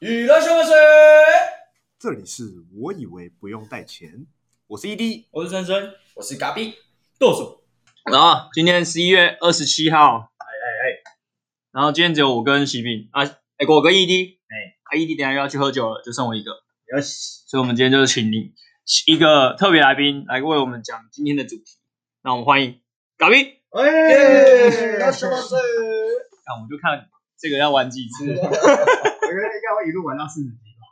娱乐小水，这里是我以为不用带钱，我是 ED，我是森森，我是嘎比，剁手。然后今天十一月二十七号，哎哎哎，然后今天只有我跟喜饼啊，哎我跟 ED，哎，啊 ED 等下又要去喝酒了，就剩我一个，要所以我们今天就是请你一个特别来宾来为我们讲今天的主题，那我们欢迎嘎比，哎，要什么事？那我们就看这个要玩几次，我 觉得应该会一路玩到四十集吧，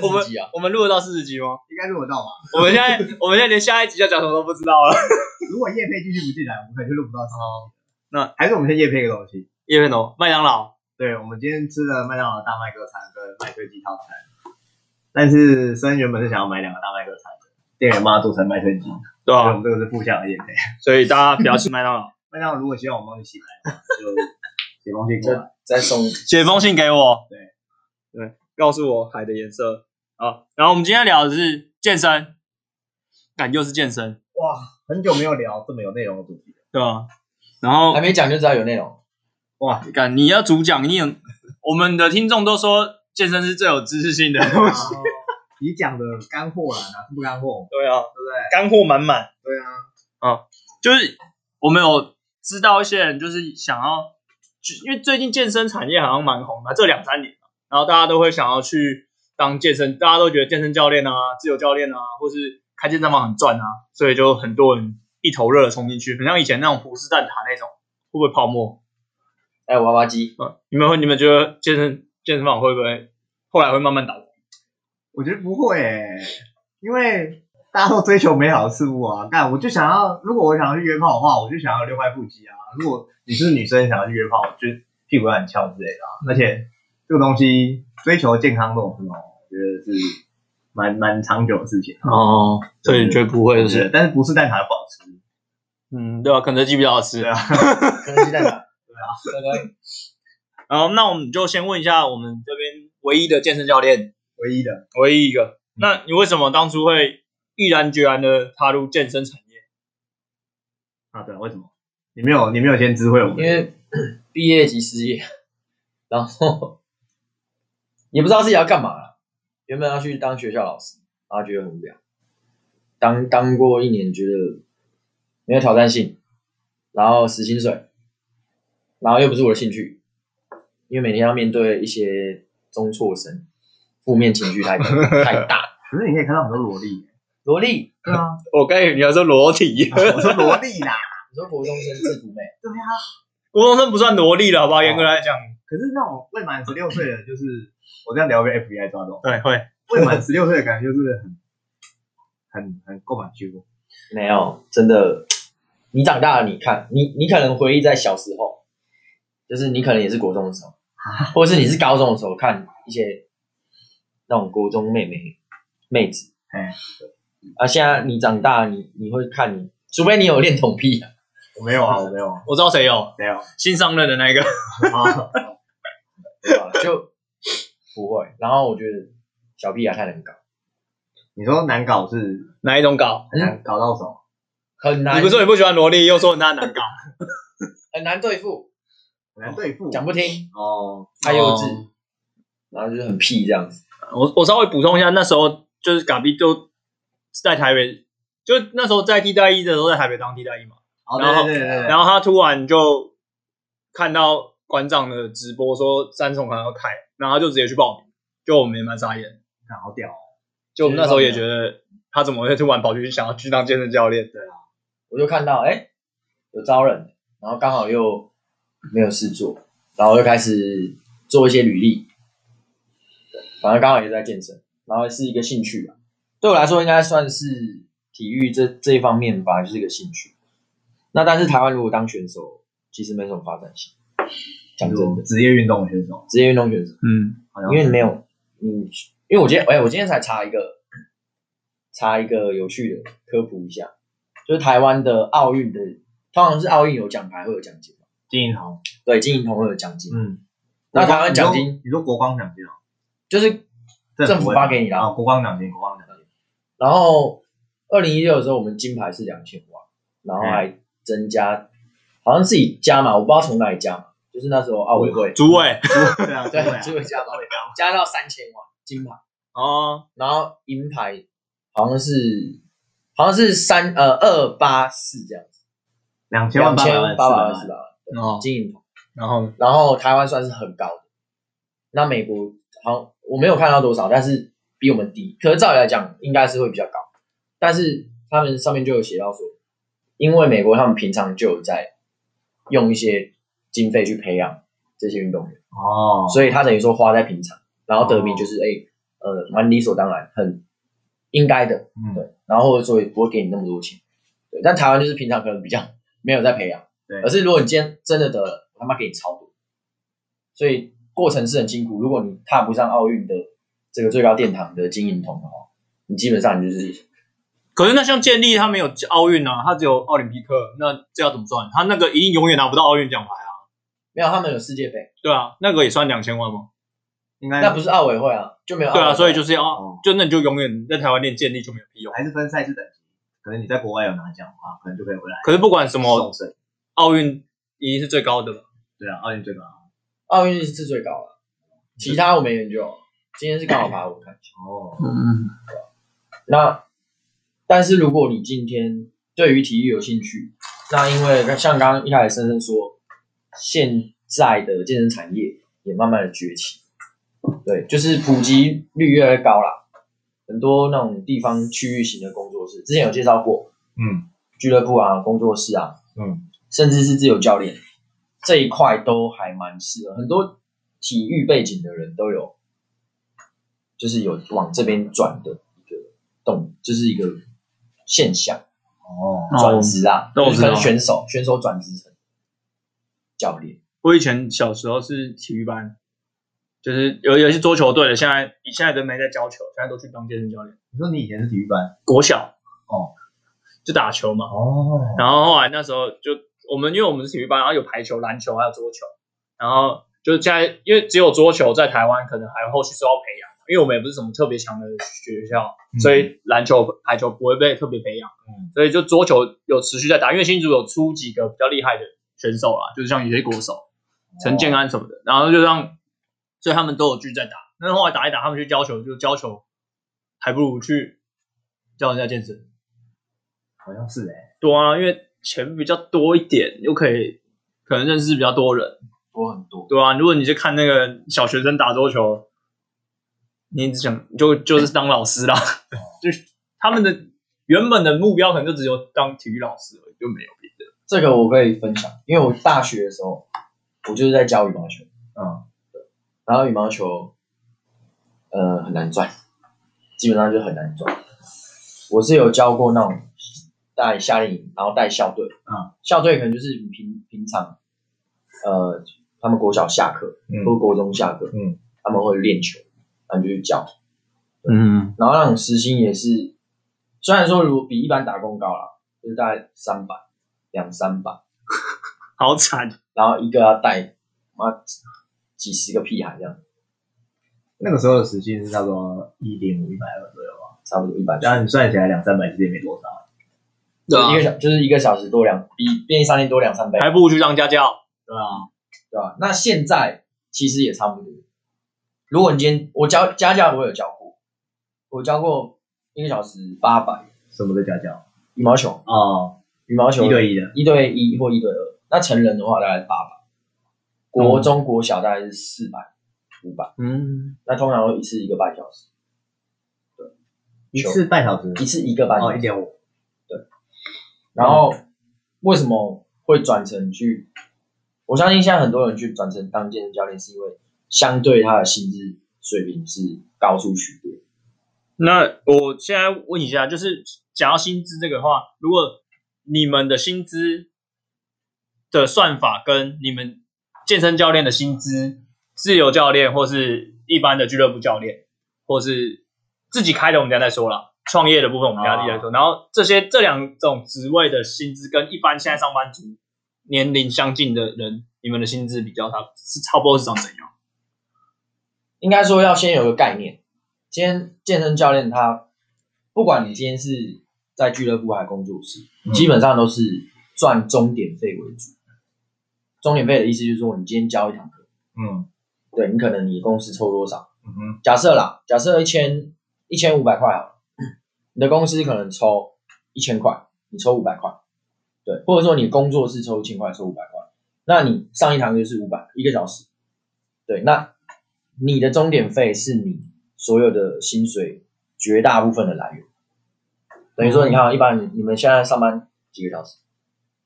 我们集啊，我们录得到四十集吗？应该录得到吧？我们现在我们现在连下一集要讲什么都不知道了。如果叶配继续不进来，我们可能就录不到四十集。哦，那还是我们先叶配一个东西。叶片头麦当劳，对，我们今天吃了麦当劳大麦哥餐跟麦脆鸡套餐，但是森原本是想要买两个大麦哥餐的，店员帮他做成麦脆鸡，对啊、我们这个是负向的叶配。所以大家不要吃麦当劳，麦当劳如果希望我帮你洗白，就写封信过来。再送写封信给我。对对，告诉我海的颜色。好，然后我们今天聊的是健身，感又是健身，哇，很久没有聊这么有内容的主题了。对吧？然后还没讲就知道有内容。哇，感你要主讲，你有我们的听众都说健身是最有知识性的东西。你讲的干货啦，哪是不干货？对啊，对不对？干货满满。对啊，啊就是我们有知道一些人，就是想要，就因为最近健身产业好像蛮红的，这两三年嘛然后大家都会想要去当健身，大家都觉得健身教练啊、自由教练啊，或是开健身房很赚啊，所以就很多人一头热的冲进去，很像以前那种虎视蛋挞那种，会不会泡沫？还有娃娃机，嗯，你们会你们觉得健身健身房会不会后来会慢慢倒？我觉得不会诶、因为大家都追求美好的事物啊。但，我就想要，如果我想要去约炮的话，我就想要六块腹肌啊。如果你是女生想要去约炮，就屁股要很翘之类的啊。而且这个东西追求健康这种什么，我觉得是蛮蛮长久的事情。哦，所以你觉得不会是？但是不是蛋挞不好吃？嗯，对啊，肯德基比较好吃啊，肯德基蛋挞，对啊对。然后那我们就先问一下我们这边唯一的健身教练，唯一的唯一一个。那你为什么当初会毅然决然的踏入健身产业？啊，对啊，为什么？你没有你没有先知会我们？因为毕业即失业，然后也不知道自己要干嘛了。原本要去当学校老师，然后觉得很无聊。当当过一年，觉得没有挑战性，然后死薪水，然后又不是我的兴趣，因为每天要面对一些中辍生，负面情绪太太大。可是你可以看到很多萝莉。萝莉，对啊，我刚以为你要说裸体，我说萝莉啦。你说国中生制服妹，对啊，国中生不算萝莉了，好不好？严格来讲，可是那种未满十六岁的，就是我这样聊被 FBI 抓走。对，会。未满十六岁的感觉就是很很很够满揪。没有，真的，你长大了，你看，你你可能回忆在小时候，就是你可能也是国中的时候，或者是你是高中的时候看一些那种国中妹妹妹子，哎，啊，现在你长大，你你会看你，除非你有恋童癖，我没有啊，我没有啊，我知道谁有。没有。新上任的那一个，啊。对吧？就不会。然后我觉得小屁孩太难搞，你说难搞是？哪一种搞？很难搞到手，很难，你不是说你不喜欢萝莉，又说他难搞，很难对付，很难对付。讲不听，哦，太幼稚，哦。然后就是很屁这样子。我我稍微补充一下，那时候就是嘎比就在台北，就那时候在替代役的时候在台北当替代役嘛，哦，然后对对对然后他突然就看到馆长的直播说三重可能要开，然后他就直接去报名，就我们也蛮傻眼，看好屌哦。就我们那时候也觉得他怎么会突然跑去想要去当健身教练？对啊，我就看到哎、诶有招人，然后刚好又没有事做，然后又开始做一些履历，对，反正刚好也在健身，然后是一个兴趣吧。对我来说，应该算是体育这这一方面吧，就是一个兴趣。那但是台湾如果当选手，其实没什么发展性。讲真的，职业运动选手，职业运动选手，嗯，好像因为你没有嗯，因为我今天哎、我今天才查一个查一个有趣的科普一下，就是台湾的奥运的，通常是奥运有奖牌会有奖金嘛，金银铜，对，金银铜会有奖金，嗯，那台湾奖金你说你说国光奖金啊，就是政府发给你的啊啊，国光奖金，国光奖金，然后二零一六的时候，我们金牌是两千万，然后还增加，好像自己加嘛，我不知道从哪里加嘛，就是那时候奥委会，主委对主委加到加到三千万金牌，哦，然后银牌好像是好像是三呃二八四这样子，两千万八百八百万万四百万哦，金银铜，然后然后台湾算是很高的，那美国好像我没有看到多少，但是比我们低，可是照理来讲应该是会比较高，但是他们上面就有写到说，因为美国他们平常就有在用一些经费去培养这些运动员。哦，所以他等于说花在平常，然后得名就是哎、呃蛮理所当然，很应该的，嗯对，然后或者说也不会给你那么多钱，对，但台湾就是平常可能比较 没有在培养，对。而是如果你今天真的得了，我他妈给你超多，所以过程是很辛苦，如果你踏不上奥运的这个最高殿堂的金银铜的话，你基本上你就是可是那像建立他没有奥运啊，他只有奥林匹克，那这要怎么算？他那个一定永远拿不到奥运奖牌啊。没有他们有世界杯，对啊，那个也算两千万吗？应该那不是奥委会啊，就没有奥对啊，所以就是要哦就那你就永远在台湾练建立就没有屁用。还是分赛事等级，可能你在国外有拿奖的话，可能就可以回来可是不管什么。奥运一定是最高的嘛。对啊，奥运最高。奥运是最高了，其他我没研究，今天是刚好把我看一下。哦，嗯，那但是如果你今天对于体育有兴趣，那因为像刚刚一开始深深说，现在的健身产业也慢慢的崛起，对，就是普及率越来越高啦。很多那种地方区域型的工作室，之前有介绍过。嗯。俱乐部啊、工作室啊，嗯，甚至是自由教练这一块都还蛮适合，很多体育背景的人都有，就是有往这边转的一个动，就是一个现象，哦，转职啊，那我知道就是跟选手选手转职成教练，我以前小时候是体育班，就是有有些桌球队的，现在现在都没在教球，现在都去当健身教练。你说你以前是体育班？国小哦。就打球嘛，哦，然后后来那时候就我们因为我们是体育班，然后有排球、篮球还有桌球，然后就是现在因为只有桌球在台湾可能还后续是要培养，因为我们也不是什么特别强的学校，所以篮球、排球不会被特别培养，嗯所以就桌球有持续在打，因为新竹有出几个比较厉害的选手啦，就是像有些国手陈建安什么的，然后就让所以他们都有继续在打，但是后来打一打，他们去教球，就教球还不如去教人家健身。好像是哎，对啊，因为钱比较多一点，又可以可能认识比较多人，多很多。对啊，如果你去看那个小学生打桌球，你只想就就是当老师啦，就是他们的原本的目标可能就只有当体育老师而已，就没有别的。这个我可以分享，因为我大学的时候，我就是在教羽毛球，嗯，对然后羽毛球，呃，很难赚，基本上就很难赚。我是有教过那种带夏令营，然后带校队，嗯，校队可能就是平平常，呃，他们国小下课嗯。或国中下课，嗯，他们会练球，然后就去教，嗯，然后那种时薪也是，虽然说如果比一般打工高了，就是大概三百两三百，好惨，然后一个要带妈几十个屁孩这样，那个时候的时薪是差不多一点五、一百二左右吧，差不多一百。当然你算起来两三百其实也没多少。对啊一个小就是一个小时多两比便利商店多两三倍，还不如去当家教。对啊，对啊？那现在其实也差不多。如果你今天我教家教，我有教过，我教过一个小时八百什么的家教？羽毛球，啊，羽毛球一对一的。一对一或一对二。那成人的话大概是八百，国中国小大概是四百五百。嗯，那通常会一次一个半小时，对一次半小时。一次一个半小哦，时。一点五。然后为什么会转成去？我相信现在很多人去转成当健身教练，是因为相对他的薪资水平是高出许多。那我现在问一下，就是讲到薪资这个话，如果你们的薪资的算法跟你们健身教练的薪资，自由教练或是一般的俱乐部教练，或是自己开的，我们等下再说了。创业的部分我们等一下再说。然后这些这两种职位的薪资跟一般现在上班族年龄相近的人，你们的薪资比较，差是差不多是长怎样？应该说要先有个概念。今天健身教练他，不管你今天是在俱乐部还是工作室，嗯基本上都是赚钟点费为主。钟点费的意思就是说，你今天教一堂课，嗯对你可能你公司抽多少？嗯哼，假设啦，假设一千一千五百块好了，你的公司可能抽一千块，你抽五百块，对，或者说你工作室抽一千块，抽五百块，那你上一堂课就是五百一个小时，对，那你的钟点费是你所有的薪水绝大部分的来源，等于说你看啊，一般你你们现在上班几个小时？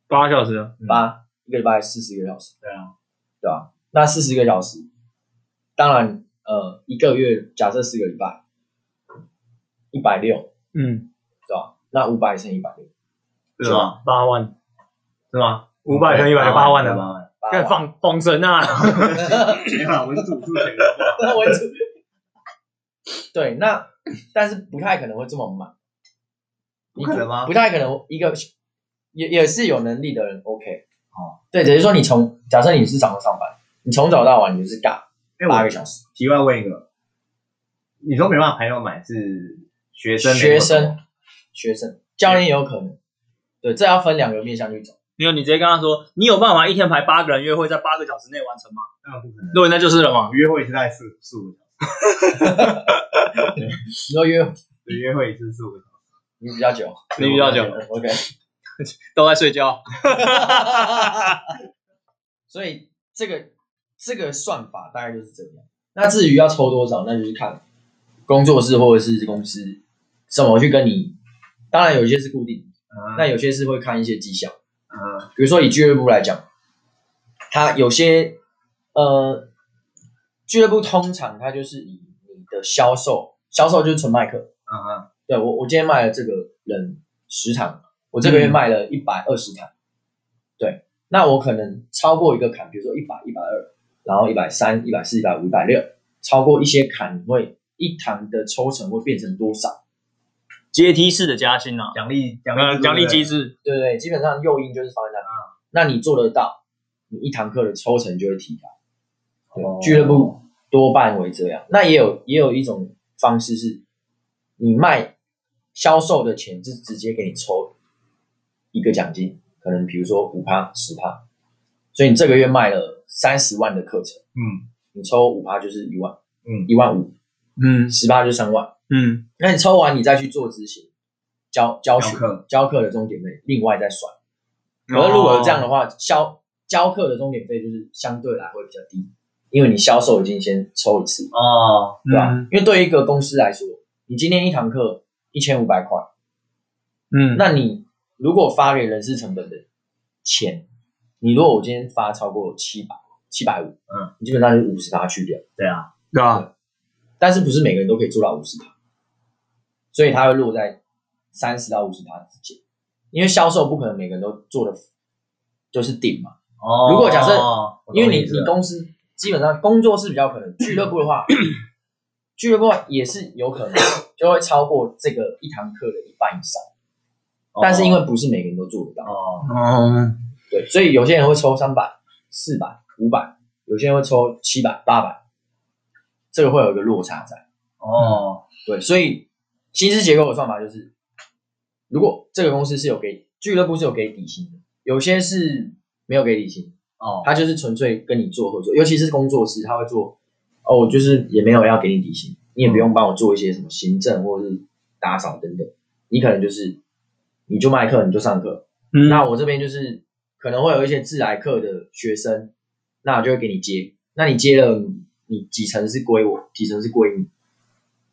八小时八一个礼拜四十个小时，对啊，对吧？那四十个小时，当然呃一个月假设四个礼拜，一百六，嗯，对吧？那五百乘一百六，是吧？八万，是吗？五百乘一百八万的八万，干放放生啊！没有啦，我是主数学的话，那 我也是。对，那但是不太可能会这么满，不可能吗？不太可能，一个也也是有能力的人 OK 哦，对，等于说你从假设你是早上上班，你从早到晚你就是尬八个小时，题外问一个，你说没办法排到满是学生学生学生教练也有可能，对，这要分两个面向去走。没有，你直接跟他说，你有办法一天排八个人约会，在八个小时内完成吗？那不可能，对，那就是了嘛。约会是在四四五个小时 你说约时，对约会一次四五个小时，你比较久，你比较久，OK。都在睡觉。所以这个这个算法大概就是这样。那至于要抽多少，那就是看工作室或者是公司怎么去跟你。当然有些是固定，嗯那有些是会看一些绩效。嗯比如说以俱乐部来讲，它有些呃俱乐部通常它就是以你的销售，销售就是纯卖课。嗯嗯，对我我今天卖了这个人十堂，我这个月卖了一百二十堂，对，那我可能超过一个坎，比如说一百、一百二，然后一百三、一百四、一百五、一百六，超过一些坎，你会一堂的抽成会变成多少？阶梯式的加薪啊，奖励奖呃，励奖励机制。对不对？基本上诱因就是放在那里，那你做得到，你一堂课的抽成就会提高。对，哦俱乐部多半为这样。那也有也有一种方式是，你卖销售的钱是直接给你抽一个奖金，可能比如说五趴、十趴，所以你这个月卖了三十万的课程，嗯你抽五趴就是一万，嗯一万五，嗯十趴就是三万。嗯，那你抽完你再去做执行，教教学教课。的终点费另外再算。可是如果有这样的话，销教课的终点费就是相对来会比较低，因为你销售已经先抽一次，哦，对吧？嗯。因为对于一个公司来说，你今天一堂课一千五百块，嗯，那你如果发给人事成本的钱，你如果我今天发超过七百七百五，嗯，你基本上就五十趴去掉，对啊，对啊，但是不是每个人都可以做到五十趴，所以它会落在三十到五十趴之间，因为销售不可能每个人都做的就是顶嘛。哦如果假设因为你你公司基本上工作是比较可能，俱乐部的话，俱乐部也是有可能就会超过这个一堂课的一半以上，但是因为不是每个人都做得到，哦哦，对，所以有些人会抽三百、四百、五百，有些人会抽七百、八百，这个会有一个落差在。哦对，所以薪资结构的算法就是，如果这个公司是有给俱乐部是有给底薪的，有些是没有给底薪，哦他就是纯粹跟你做合作，尤其是工作室，他会做哦，我就是也没有要给你底薪，你也不用帮我做一些什么行政或者是打扫等等，你可能就是你就卖课，你就上课，嗯那我这边就是可能会有一些自来课的学生，那我就会给你接，那你接了，你几成是归我，几成是归你。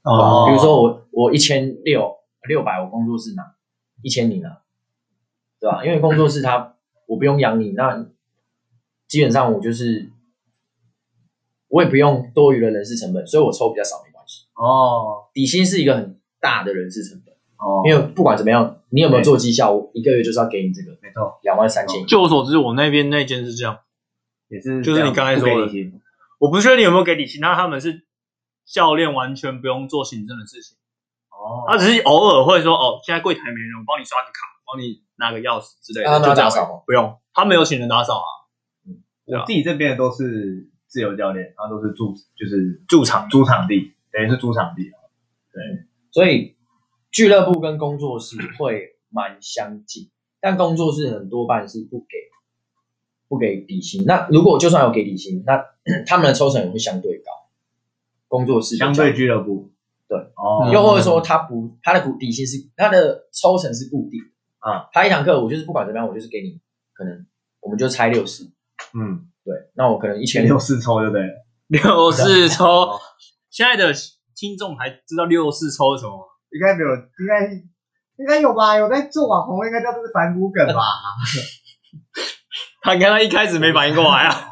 哦。比如说我我一千六六百，我工作室拿一千你拿，对吧？因为工作室他我不用养你，那基本上我就是我也不用多余的人事成本，所以我抽比较少没关系。哦。底薪是一个很大的人事成本，哦，因为不管怎么样，你有没有做绩效，我一个月就是要给你这个没错，两万三千。就我所知，我那边那间是这样，也是就是你刚才说的。我不确定有没有给底薪，那他们是教练完全不用做行政的事情，哦，他只是偶尔会说哦，现在柜台没人，我帮你刷个卡，帮你拿个钥匙之类的，他就打扫不用，他没有请人打扫啊，嗯我自己这边的都是自由教练，他都是租就是驻场租场地，等于是租场地啊。所以俱乐部跟工作室会蛮相近，但工作室很多半是不给不给底薪。那如果就算有给底薪，那 他们的抽成也会相对高。工作室相对俱乐部，对，哦，又或者说他不他的股底薪是他的抽成是固定的啊，他一堂课我就是不管怎么样，我就是给你可能我们就拆六十，嗯，对，那我可能一千六四抽就对了，六四抽，现在的听众还知道六四抽是什么吗？应该没有，应该应该有吧？有在做网红，应该知道这是反骨梗吧？他你看他一开始没反应过来啊，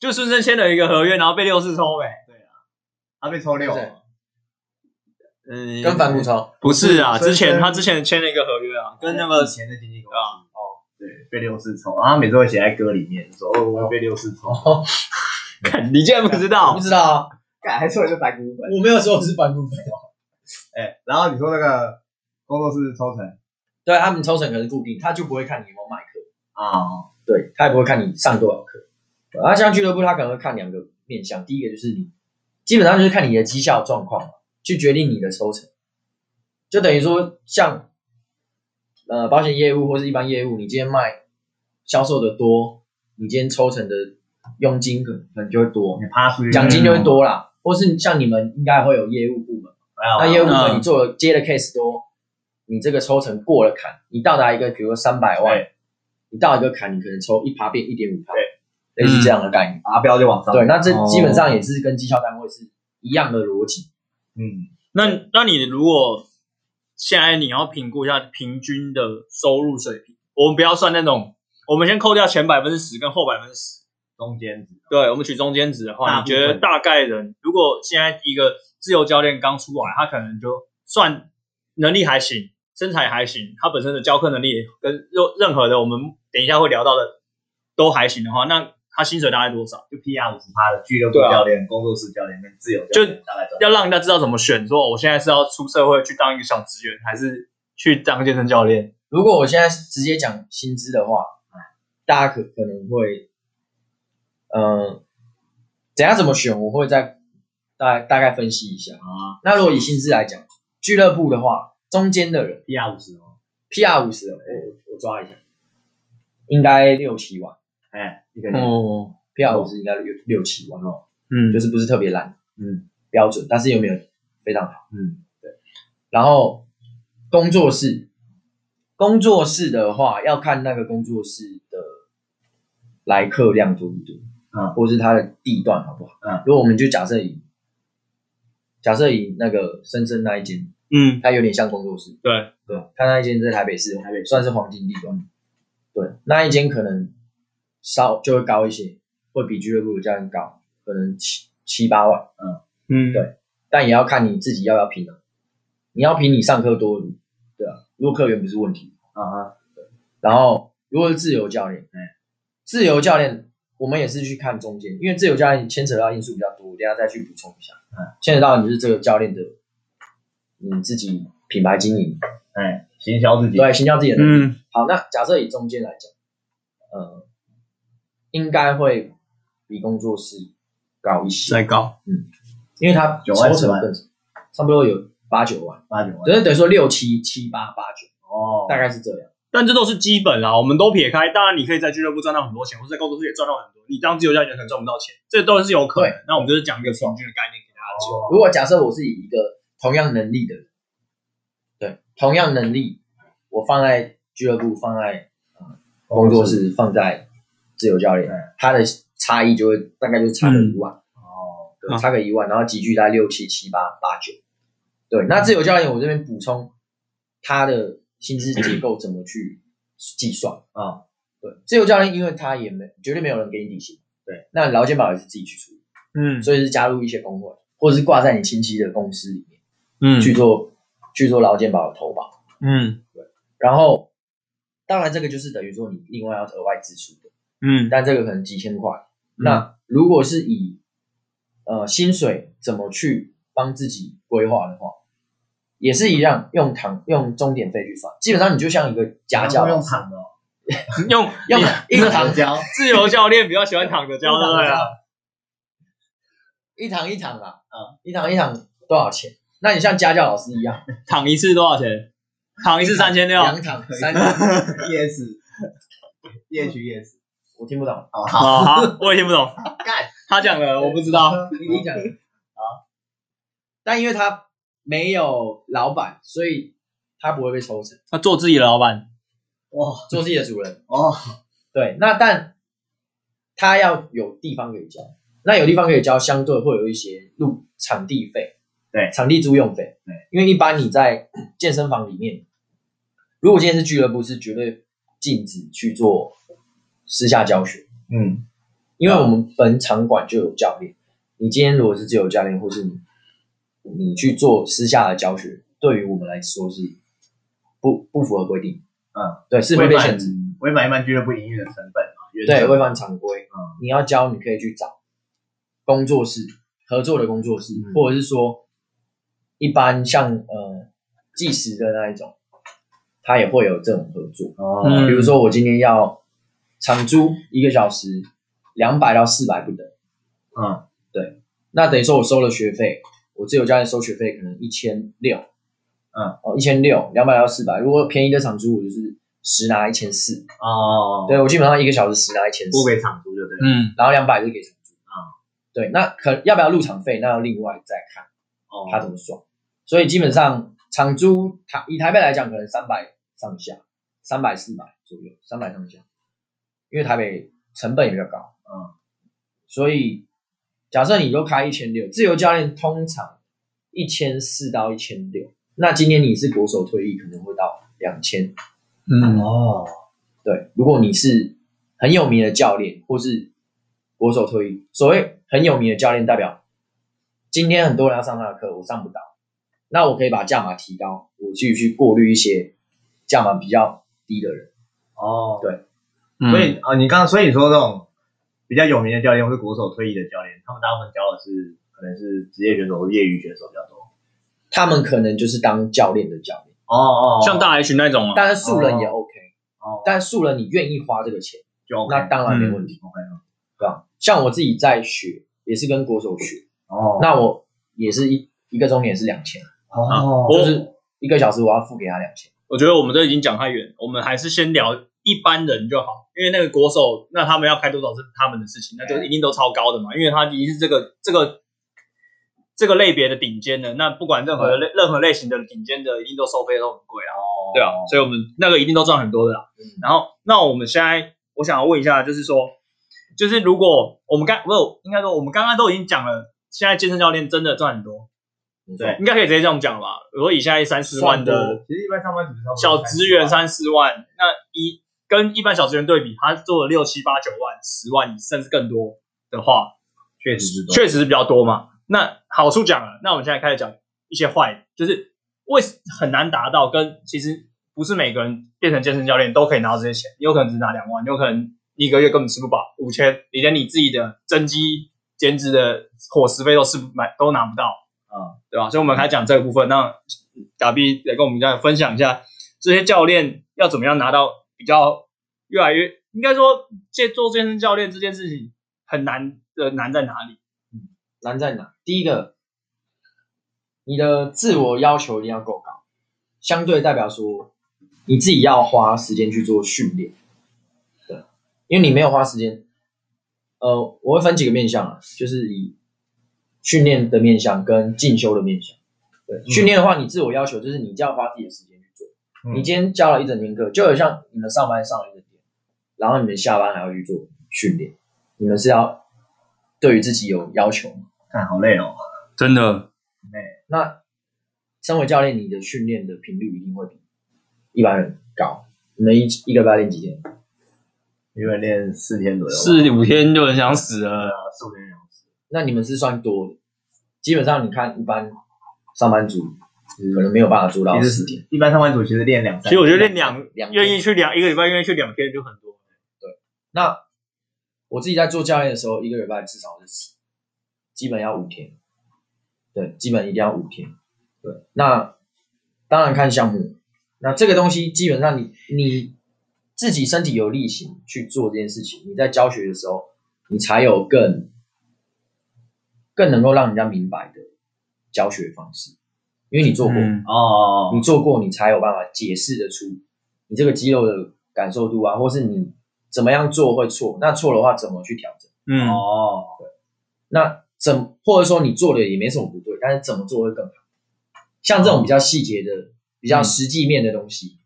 就顺正签了一个合约，然后被六四抽呗。他被抽六，对。嗯，跟反骨抽，不是啊，之前他之前签了一个合约啊，跟那个以前的经纪公司哦，对，被六四抽，然后他每次会写在歌里面说，哦，我被六四抽，哦，看你竟然不知我道？不，知道啊，干还说你是反骨粉，我没有说我是反骨粉，哎，然后你说那个工作室抽成？对他们抽成可能是固定，他就不会看你有没有卖课，啊，对他也不会看你上多少课。对啊，像俱乐部他可能会看两个面向，第一个就是你基本上就是看你的绩效状况嘛，去决定你的抽成。就等于说，像呃保险业务或是一般业务，你今天卖销售的多，你今天抽成的佣金可能可能就会多，奖金就会多啦。或是像你们应该会有业务部门，那业务部门嗯。你做的接的 case 多，你这个抽成过了坎，你到达一个比如说三百万，你到一个坎，你可能抽一趴变一点五趴，类似这样的概念。达标就往上，对，那这哦。基本上也是跟绩效单位是一样的逻辑。嗯，那那你如果现在你要评估一下平均的收入水平，我们不要算那种，我们先扣掉前百分之十跟后百分之十，中间值。对，我们取中间值的话，你觉得大概人如果现在一个自由教练刚出来，他可能就算能力还行，身材还行，他本身的教课能力跟任任何的我们等一下会聊到的都还行的话，那他薪水大概多少？就 PR 五十趴的俱乐部对啊教练、工作室教练跟自由教练，大概赚要让人家知道怎么选，说我现在是要出社会去当一个小职员，还是去当健身教练？如果我现在直接讲薪资的话，大家可可能会，呃，等一下怎么选，我会再大大概分析一下。啊那如果以薪资来讲，俱乐部的话，中间的人，PR 五十哦，PR 五十，我我我抓一下，应该六七万哎，一个月，哦，，PR 五十应该六六七万哦，嗯，就是不是特别烂，嗯标准，但是又没有非常好。嗯，对。然后工作室，工作室的话要看那个工作室的来客量多不多，嗯。或是它的地段好不好，嗯。如果我们就假设以假设以那个深深那一间，嗯，它有点像工作室，对，对，它那一间在台北市，台北算是黄金地段，对，那一间可能稍就会高一些，会比俱乐部的价钱高，可能七七八万。嗯嗯，对但也要看你自己要不要拼啊。你要拼，你上课多，对啊，如果客源不是问题。啊哈，然后如果是自由教练，嗯自由教练我们也是去看中间，因为自由教练牵扯到因素比较多，我等下再去补充一下。嗯，牵扯到你是这个教练的你自己品牌经营，哎，行销自己，对，行销自己的能力。嗯，好，那假设以中间来讲，呃，应该会比工作室高一些，再高，嗯因为它9万10万抽成更，差不多有八九万。八九万，等于等于说六七七八八九，哦，大概是这样。但这都是基本啦，我们都撇开。当然，你可以在俱乐部赚到很多钱，或者在工作室也赚到很多。你当自由教练可能赚不到钱，这都是有可能。那我们就是讲一个平均的概念给大家知道。哦如果假设我是以一个同样能力的人，对，同样能力，我放在俱乐部，放在呃工作室，放在自由教练他，的差异就会大概就差个一万，哦，差个一万，然后集聚在六七七八八九。对，那自由教练我这边补充，他的薪资结构怎么去计算？啊，对，自由教练因为他也没绝对没有人给你底薪，对，那劳健保也是自己去处理，嗯。所以是加入一些工会，或者是挂在你亲戚的公司里面、嗯。去做去做劳健保的投保，嗯。对然后当然这个就是等于说你另外要额外支出的，嗯但这个可能几千块。那如果是以呃薪水怎么去帮自己规划的话，也是一样用躺用钟点费去算，基本上你就像一个家教用躺的哦，用用一躺教，自由教练比较喜欢躺着教，对不对啊？一躺一躺啊，啊，一躺一躺多少钱？那你像家教老师一样，躺一次多少钱？躺一次三千六，两躺三堂，，yes，夜区夜市。我听不懂。哦，啊好，我也听不懂，干，他讲的我不知道。你 你讲。好，但因为他没有老板，所以他不会被抽成，他做自己的老板，哇，做自己的主人。哦，对，那但他要有地方可以交，那有地方可以交，相对会有一些路场地费，对。场地租用费，对，因为一般你在健身房里面，如果今天是俱乐部，是绝对禁止去做私下教学，嗯，因为我们本场馆就有教练，你今天如果是自由教练，或是你你去做私下的教学，对于我们来说是不不符合规定，嗯，对，是会被限制。违反一般俱乐部营运的成本嘛，原对，则违反常规。嗯你要教，你可以去找工作室合作的工作室，嗯或者是说一般像呃计时的那一种，他也会有这种合作。哦，嗯比如说我今天要场租一个小时两百到四百不等，嗯，对。那等于说我收了学费，我自由教练收学费可能一千六，嗯，哦一千六两百到四百，如果便宜的场租我就是十拿一千四，哦，对我基本上一个小时十拿一千四，不给场租就对了，嗯，然后两百就给场租啊。对，那可要不要入场费，那要另外再看哦，他怎么算。所以基本上场租台以台北来讲，可能三百上下，三百四百左右，三百上下，因为台北成本也比较高，嗯，所以假设你都开一千六，自由教练通常一千四到一千六，那今天你是国手退役，可能会到两千。嗯，哦，对，如果你是很有名的教练，或是国手退役，所谓很有名的教练，代表今天很多人要上他的课，我上不到，那我可以把价码提高，我去去过滤一些价码比较低的人。哦，对嗯。所以啊，你刚刚所以说这种比较有名的教练或是国手退役的教练，他们大部分教的是可能是职业选手或业余选手比较多。他们可能就是当教练的教练，哦哦，像大 H 那种嘛，当然素人也 OK，、哦，但素人你愿意花这个钱，就 OK，那当然没问题，OK，对吧？像我自己在学，也是跟国手学，哦，那我也是一一个钟点是两千，哦，我就是一个小时我要付给他两千。我觉得我们都已经讲太远，我们还是先聊一般人就好，因为那个国手，那他们要开多少是他们的事情，那就一定都超高的嘛，因为他已经是这个这个这个类别的顶尖的，那不管任何的类任何类型的顶尖的，一定都收费都很贵啊，哦。对啊，所以我们那个一定都赚很多的啦。嗯。然后，那我们现在我想要问一下，就是说，就是如果我们刚不是应该说我们刚刚都已经讲了，现在健身教练真的赚很多，对应该可以直接这样讲吧？如果以现在三四万的其实一般上班族小职员三四万，那一跟一般小职员对比，他做了六七八九万、十万甚至更多的话，确实是，确实是比较多嘛。那好处讲了，那我们现在开始讲一些坏的，就是为很难达到，跟其实不是每个人变成健身教练都可以拿到这些钱，你有可能只拿两万，你有可能一个月根本吃不饱五千，你连你自己的增肌减脂的伙食费都是买都拿不到，嗯，对吧？所以我们开始讲这个部分，那打 B 来跟我们这样分享一下，这些教练要怎么样拿到比较越来越，应该说这做健身教练这件事情很难的难在哪里？难在哪？第一个，你的自我要求一定要够高，相对代表说你自己要花时间去做训练，对，因为你没有花时间，呃，我会分几个面向啊，就是以训练的面向跟进修的面向。对，训练的话，你自我要求就是你就要花自己的时间你今天教了一整天课，就有像你们上班上了一整天，然后你们下班还要去做训练，你们是要对于自己有要求吗？看好累哦，真的，那身为教练，你的训练的频率一定会比一般人高。你们一一个礼拜练几天？一个人练四天左右，四五天就很想死了。啊，四五天想死，那你们是算多的。基本上你看，一般上班族可能没有办法做到。一般上班族其实练两三，其实我觉得练两两愿意去两一个礼拜愿意去两天就很多。对那我自己在做教练的时候，一个礼拜至少是基本要五天，对，基本一定要五天。对，那当然看项目。那这个东西基本上你你自己身体有力行去做这件事情，你在教学的时候，你才有更更能够让人家明白的教学方式，因为你做过，嗯哦，你做过，你才有办法解释得出你这个肌肉的感受度啊，或是你怎么样做会错，那错的话怎么去调整？嗯，哦，对那怎或者说你做的也没什么不对，但是怎么做会更好？像这种比较细节的、比较实际面的东西，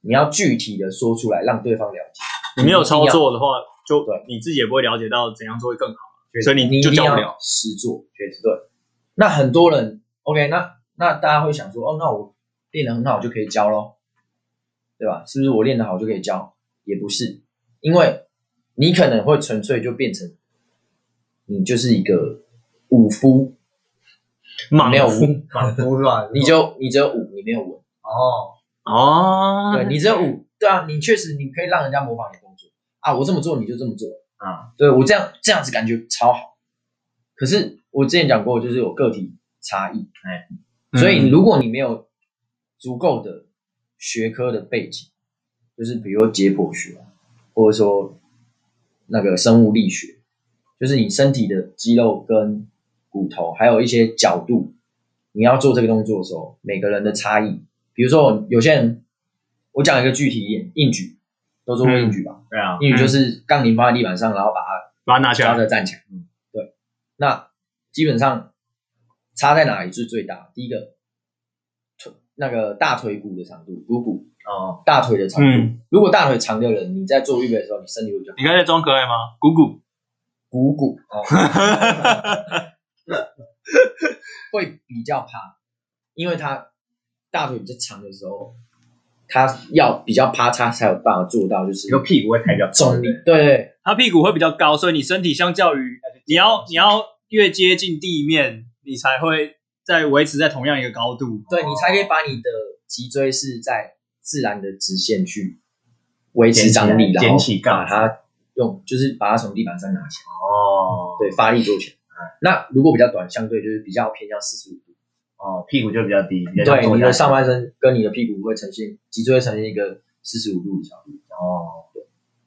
你要具体的说出来，让对方了解。你没有操作的话，就对你自己也不会了解到怎样做会更好，所以你你一定要就教不了。实做，确实对。那很多人，OK，那那大家会想说，哦，那我练得很好就可以教咯，对吧？是不是我练得好就可以教？也不是，因为你可能会纯粹就变成你就是一个武夫，莽没有夫武，莽夫是吧？你就你只有武，你没有文。哦，哦，对你只有武，对啊，你确实你可以让人家模仿你的动作啊，我这么做你就这么做，啊，对我这样这样子感觉超好。可是我之前讲过，就是有个体差异，哎，所以如果你没有足够的学科的背景，就是比如说解剖学啊，或者说那个生物力学，就是你身体的肌肉跟骨头，还有一些角度，你要做这个动作的时候，每个人的差异，比如说有些人，我讲一个具体一点，硬举，都做过硬举吧？对啊，硬举就是杠铃放在地板上，然后把它把它拿起来，抓着站起来。嗯，对。那基本上差在哪里是最大？第一个腿那个大腿骨的长度，股骨哦，大腿的长度。嗯如果大腿长的人，你在做预备的时候，你身体会比较你刚才在装可爱吗？股骨，股骨哦 会比较趴，因为他大腿比较长的时候，他要比较趴，叉才有办法做到就是你说屁股会抬比较高重力。对对它屁股会比较高，所以你身体相较于你要你要越接近地面，你才会在维持在同样一个高度。对，你才可以把你的脊椎是在自然的直线去维持张力，然起杠把它用就是把它从地板上拿起来，哦，对，发力做起来。那如果比较短，相对就是比较偏向四十五度，哦，屁股就比较低，比较像对，你的上半身跟你的屁股会呈现脊椎会呈现一个四十五度的角度。哦，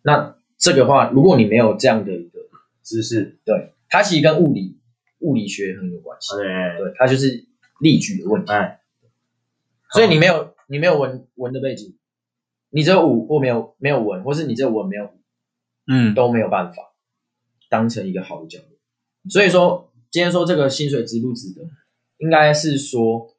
那这个话，如果你没有这样的一个，姿势，对，它其实跟物理物理学很有关系，对，对，它就是力矩的问题。哎，所以你没有你没有文文的背景，你只有武或没有没有文，或是你只有文没有武嗯，都没有办法当成一个好的教练。所以说，今天说这个薪水值不值得，应该是说，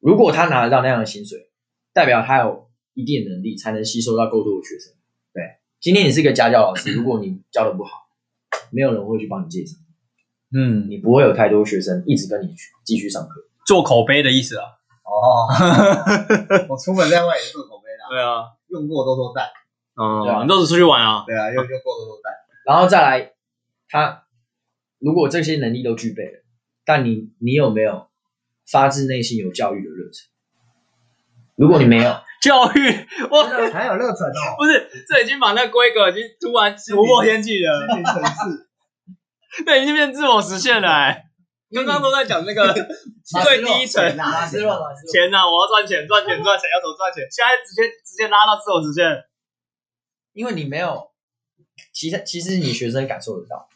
如果他拿得到那样的薪水，代表他有一定的能力，才能吸收到够多的学生。对，今天你是一个家教老师，如果你教的不好，没有人会去帮你介绍，嗯，你不会有太多学生一直跟你去继续上课。做口碑的意思啊。哦，我出门在外也是做口碑的啊，对啊，用过都说赞，对啊。嗯，你都是出去玩啊。对啊，用用过都说赞，然后再来，他如果这些能力都具备了，但你你有没有发自内心有教育的热忱？如果你没有，教育，我还有热忱哦，不是，这已经把那规格已经突然突破天际了，心灵层次，那已经变自我实现了、欸。刚刚都在讲那个 最低层钱呐、我要赚钱，赚钱，赚钱，要怎么赚钱？现在直接直接拉到自我实现。因为你没有，其实其实你学生感受得到，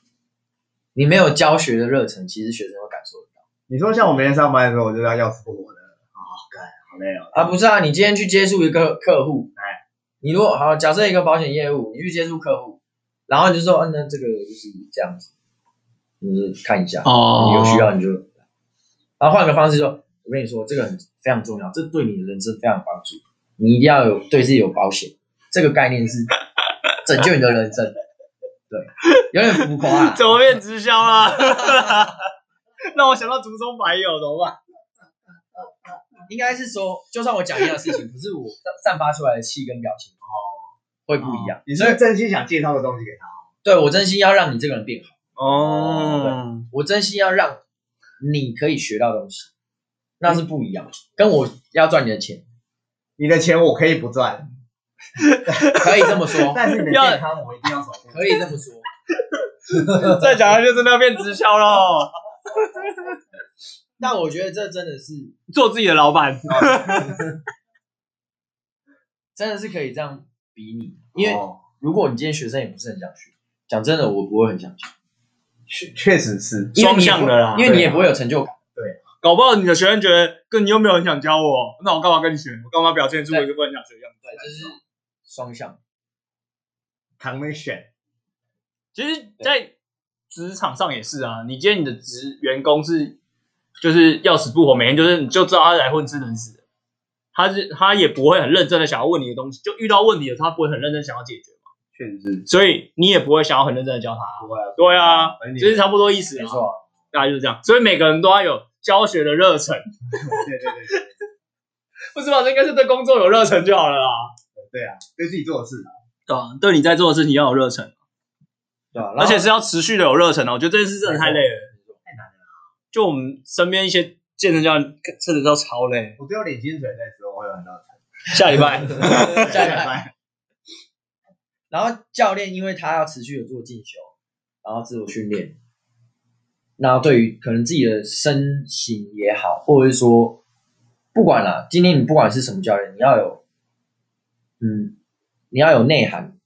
你没有教学的热忱，其实学生会感受得到。你说像我每天上班的时候，我就要要死不活的，啊，干，好累哦，啊，不是啊，你今天去接触一个客户，哎，你如果好假设一个保险业务，你去接触客户，然后你就说，嗯、那这个就是这样子，你就看一下，哦你有需要你就，然后换个方式说，我跟你说，这个很非常重要，这对你的人生非常有帮助，你一定要有对自己有保险，这个概念是拯救你的人生，对，有点浮夸啊，怎么变直销了？让我想到竹中白友怎么办？应该是说，就算我讲一样的事情，可是我散发出来的气跟表情哦会不一样，你是真心想介绍的东西给他，对我真心要让你这个人变好。哦，我真心要让你可以学到东西，那是不一样的。跟我要赚你的钱，你的钱我可以不赚，可以这么说，但是你的要健康我一定要守护。可以这么说。再讲下去真的要变直销喽，但我觉得这真的是，做自己的老板。真的是可以这样比拟，因为哦如果你今天学生也不是很想学，讲真的，我不会很想学，确确实是，因为你也不双向的啦因为你也不会有成就感。对搞不好你的学生觉得，跟你又没有很想教我，那我干嘛跟你学？我干嘛表现出我一个不很想学的样子？对，这是双向。扛那选，其实，在职场上也是啊，你今天你的职员工是就是要死不活，每天就是你就知道他是来混吃等死，他是他也不会很认真的想要问你的东西，就遇到问题了，他不会很认真想要解决嘛，确实是所以你也不会想要很认真的教他。不会啊，对啊反正，你就是差不多意思啊，没错啊，大概就是这样，所以每个人都要有教学的热忱，对对对对 不是吧？这应该是对工作有热忱就好了啦。对啊，对自己做的事啊，对啊，对你在做的事情要有热忱，对吧？而且是要持续的有热忱哦。我觉得这件事真的太累了，太难了。就我们身边一些健身教练真的都超累。我只有领薪水那时候会有很大的成下礼拜，下礼拜。然后教练因为他要持续的做进修，然后自我训练，然后对于可能自己的身形也好，或者是说不管啦，今天你不管是什么教练，你要有，嗯，你要有内涵，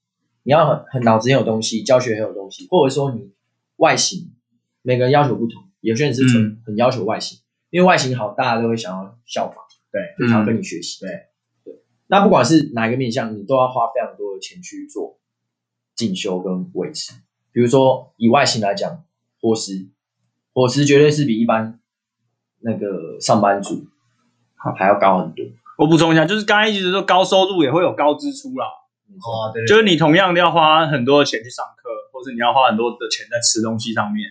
你要很很脑子很有东西，教学很有东西，或者说你外形，每个人要求不同，有些人是纯很要求外形，因为外形好，大家都会想要效仿，对，就想要跟你学习，对对。那不管是哪一个面向，你都要花非常多的钱去做进修跟维持。比如说以外形来讲，伙食，伙食绝对是比一般那个上班族还要高很多。我补充一下，就是刚才一直说高收入也会有高支出啦，哦，对，就是你同样要花很多的钱去上课，或者你要花很多的钱在吃东西上面，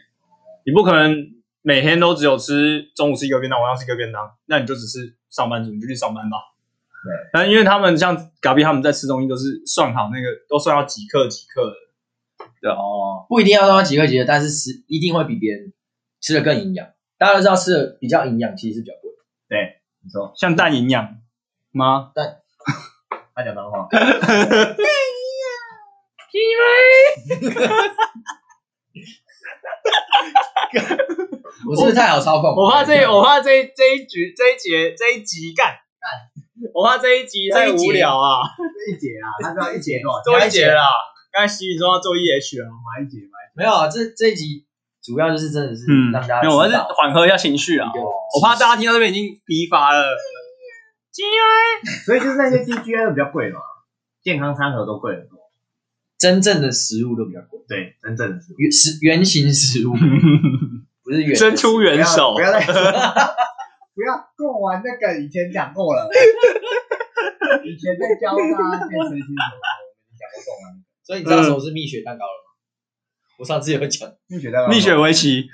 你不可能每天都只有吃中午吃一个便当，晚上吃一个便当，那你就只是上班族，你就去上班吧。对，但因为他们像嘎比他们在吃东西都是算好那个，都算要几克几克的。对啊哦，不一定要让他几克几克，但是吃一定会比别人吃的更营养。大家都知道吃的比较营养，其实是比较贵。对，你说像蛋营养吗？他讲脏话，我是不是太好操控？我怕这，我怕这这一局这一节这一集干干，我怕这一集太无聊啊，这一节啊，他知道一节多少？钱？做一节啦。刚才西宇说要做 EH 啊，买一节买没有啊，这这一集主要就是真的是嗯，让大家没有，我是缓和一下情绪啊。我怕大家听到这边已经疲乏了。所以就是那些 DGI 都比较贵嘛，健康餐盒都贵很多。真正的食物都比较贵，对，真正的是原食原型食物。不是原伸出援手。不，要再说，不要跟我玩那个，以前讲过了。以前在教大家健身新手的时候，我们讲过动漫。所以你知道什么是蜜雪蛋糕了吗？我上次有讲蜜雪蛋糕，蜜雪围棋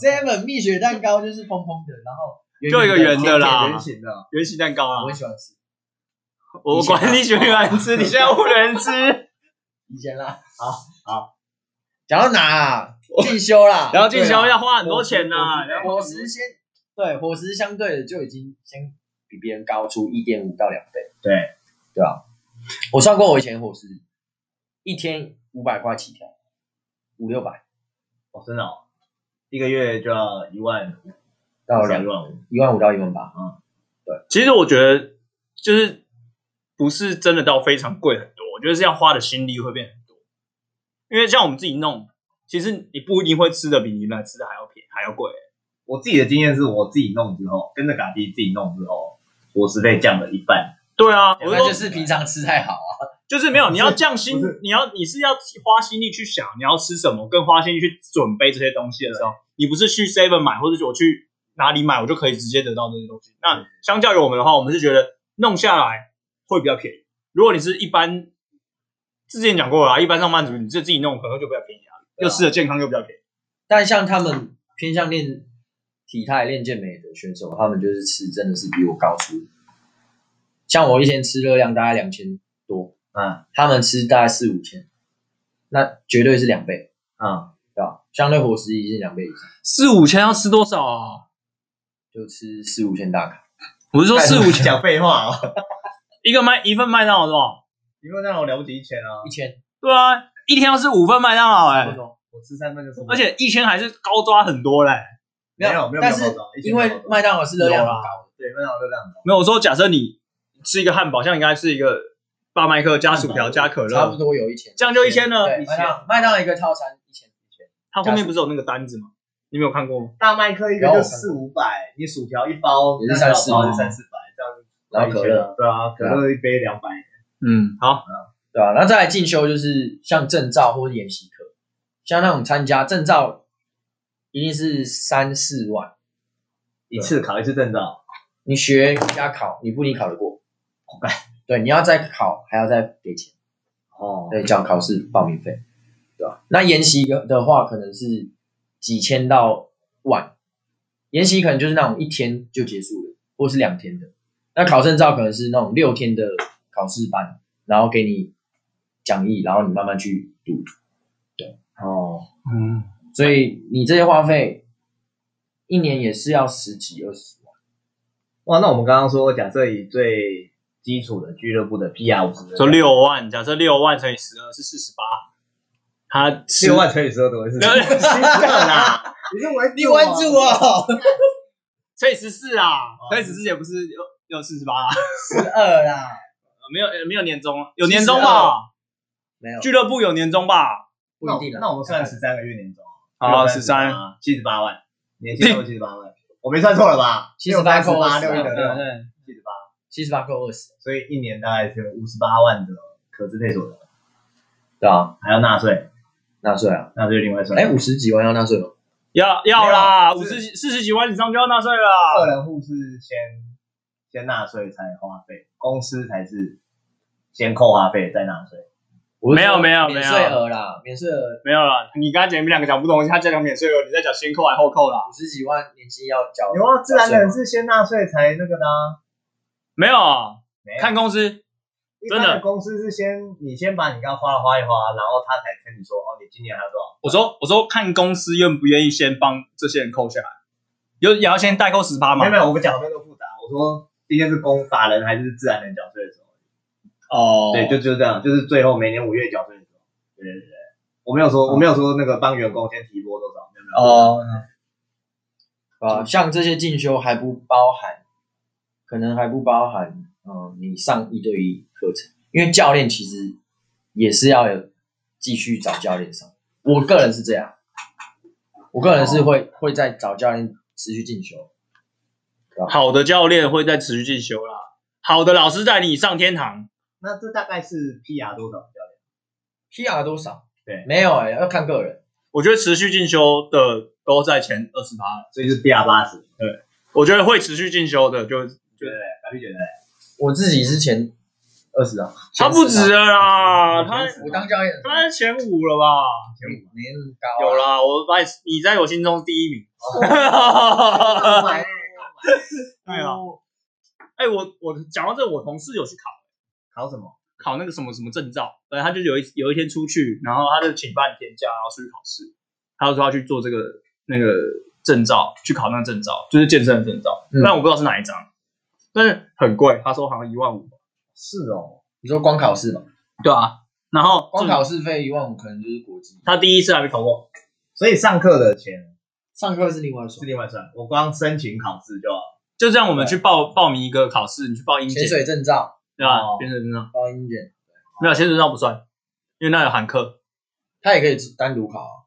，seven 蜜雪蛋糕就是蓬蓬的，然后圆就一个圆的啦圆形的，圆形蛋糕啊我，很喜欢吃。我管你喜不喜欢吃，你现在不能吃。以前啦，好好，讲到哪啊？进修啦，然后进修要花很多钱呐，伙食先对伙食相对的就已经先比别人高出一点五到两倍，对，对啊、我算过我以前伙食，一天五百块起跳，五六百。哦，真的哦，一个月就要一万到两万五，一万五到一万八，其实我觉得就是不是真的到非常贵很多，我觉得这样花的心力会变很多。因为像我们自己弄，其实你不一定会吃的比你原来吃的还要便宜还要贵。我自己的经验是我自己弄之后，跟着嘎弟自己弄之后，伙食费降了一半。对啊，我说那就是平常吃太好啊。就是没有，你要降心，你要你是要花心力去想你要吃什么，跟花心力去准备这些东西的时候，你不是去 Seven 买，或者是我去哪里买，我就可以直接得到这些东西。那相较于我们的话，我们是觉得弄下来会比较便宜。如果你是一般，之前讲过了啊，一般上班族，你自自己弄可能就比较便宜啊，又吃的健康又比较便宜。但像他们偏向练体态、练健美的选手，他们就是吃真的是比我高出。像我一天吃热量大概两千多，嗯他们吃大概四五千，那绝对是两倍，嗯，对吧？相对伙食已经两倍以上，四五千要吃多少啊？就吃四五千大卡。我是说四五千讲废话哦。一个麦一份麦当劳多少？因为那种了不起一千啊一，千，对啊，一天要吃五份麦当劳哎、我吃三份就受不了而且一千还是高抓很多嘞、没有没有但是没有报道一千因为麦当劳是热量很高的，对麦当劳热量很高，没有，我说假设你吃一个汉堡，像应该是一个大麦克加薯条加可乐。差不乐，多有一千，这样就一千呢。对，麦当麦当劳一个套餐一千，一千，它后面不是有那个单子吗？你没有看过吗？大麦克一个就四五百，你薯条一包也是三三四包就三四百，这样然后可乐，对啊，可乐一杯两百，嗯，好，对吧、然后再来进修就是像证照或者研习课，像那种参加证照一定是三四万，一次考一次证照，你学加考，你不一定考得过。对，你要再考还要再给钱，哦，对，交考试报名费，对吧？那研习的的话，可能是几千到万，研习可能就是那种一天就结束了，或是两天的。那考证照可能是那种六天的考试班，然后给你讲义，然后你慢慢去读。对。哦，嗯，所以你这些花费一年也是要十几二十万。哇，那我们刚刚说，假设以最基础的俱乐部的 PR 五十，说六万，假设六万乘以十二是四十八，他六万乘以十二等于是？没有七个啦，你是玩你玩住哦，乘以十四啊，乘以十四也不是有有四十八。啊，十二啦，没有没有年终，有年终吧？没有俱乐部有年终吧？不一定啊。那我们算十三个月年终，好十三七十八万，年薪都七十八万，我没算错了吧？七十八扣八20对六一的六，对，七十八，七十八扣二十，所以一年大概是五十八万的可支配所得，对啊，还要纳税，纳税啊。纳税另外算。哎，五十几万要纳税吗？要要啦，五十四十几万以上就要纳税了啦。个人户是先先纳税才花费，公司才是先扣花费再纳税。没有没有免没有税额啦，免税额没有啦，你刚才讲你们两个讲不同，他讲免税额，你在讲先扣还后扣啦？五十几万年薪要缴。有啊，自然人是先纳税才那个的啊。没有啊，没有看公司。一般真的的公司是先你先把你刚花的花一花，然后他才跟你说哦，你今年还有多少？我说我说看公司愿不愿意先帮这些人扣下来，有也要先代扣十八嘛没有？没有，我们讲的没有那么复杂。我说今天是公法人还是自然人缴税的哦对，就就是这样，就是最后每年五月缴税的时候。对对对，我没有说我没有说那个帮员工先提拨多少，没有没有。哦，啊，像这些进修还不包含，可能还不包含，嗯，你上一对一课程，因为教练其实也是要有继续找教练上。我个人是这样，我个人是会、会在找教练持续进修。好的教练会在持续进修啦，好的老师带你上天堂。那这大概是 PR 多少教练？PR 多少？对没有哎、要看个人。我觉得持续进修的都在前二十八了，所以是 PR 八十，对我觉得会持续进修的就就对？小绿觉得嘞我自己是前二十啊，他不止了啦，他我当教练他在前五了吧？前五没那么高、啊有，啦，我把你你在我心中第一名。对啊，哎，我我讲到这，我同事有去考考什么？考那个什么什么证照，反正他就有一有一天出去，然后他就请半天假，然后出去考试，他就说要去做这个那个证照，去考那个证照，就是健身的证照，嗯。但我不知道是哪一张，但是很贵，他说好像一万五。是哦，你说光考试嘛，对啊，然后光考试费一万五，可能就是国际。他第一次还没考过，所以上课的钱？上课是另外算是说，另外算，我光申请考试就要就这样我们去报报名一个考试，你去报英检。潜，水证照、对吧？哦？潜水证照报音检，没有潜水证照不算，因为那有含课。他也可以单独考啊。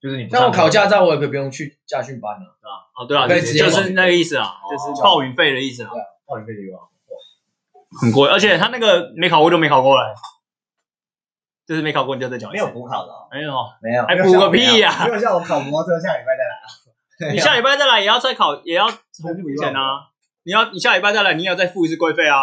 就是你不像我考驾照，我也可以不用去驾训班了。哦，对啊，可以直接就是那个意思啊，哦。就是报名费的意思啊，报名费就有很贵，而且他那个没考过就没考过了，就是没考过你就再缴一次。没有补考的哦，没有，没有，还补个屁呀、没有像我考摩托车下礼拜再来啊。你下礼拜再来也要再考，也要重复钱啊。你要你下礼拜再来，你也要再付一次规费啊。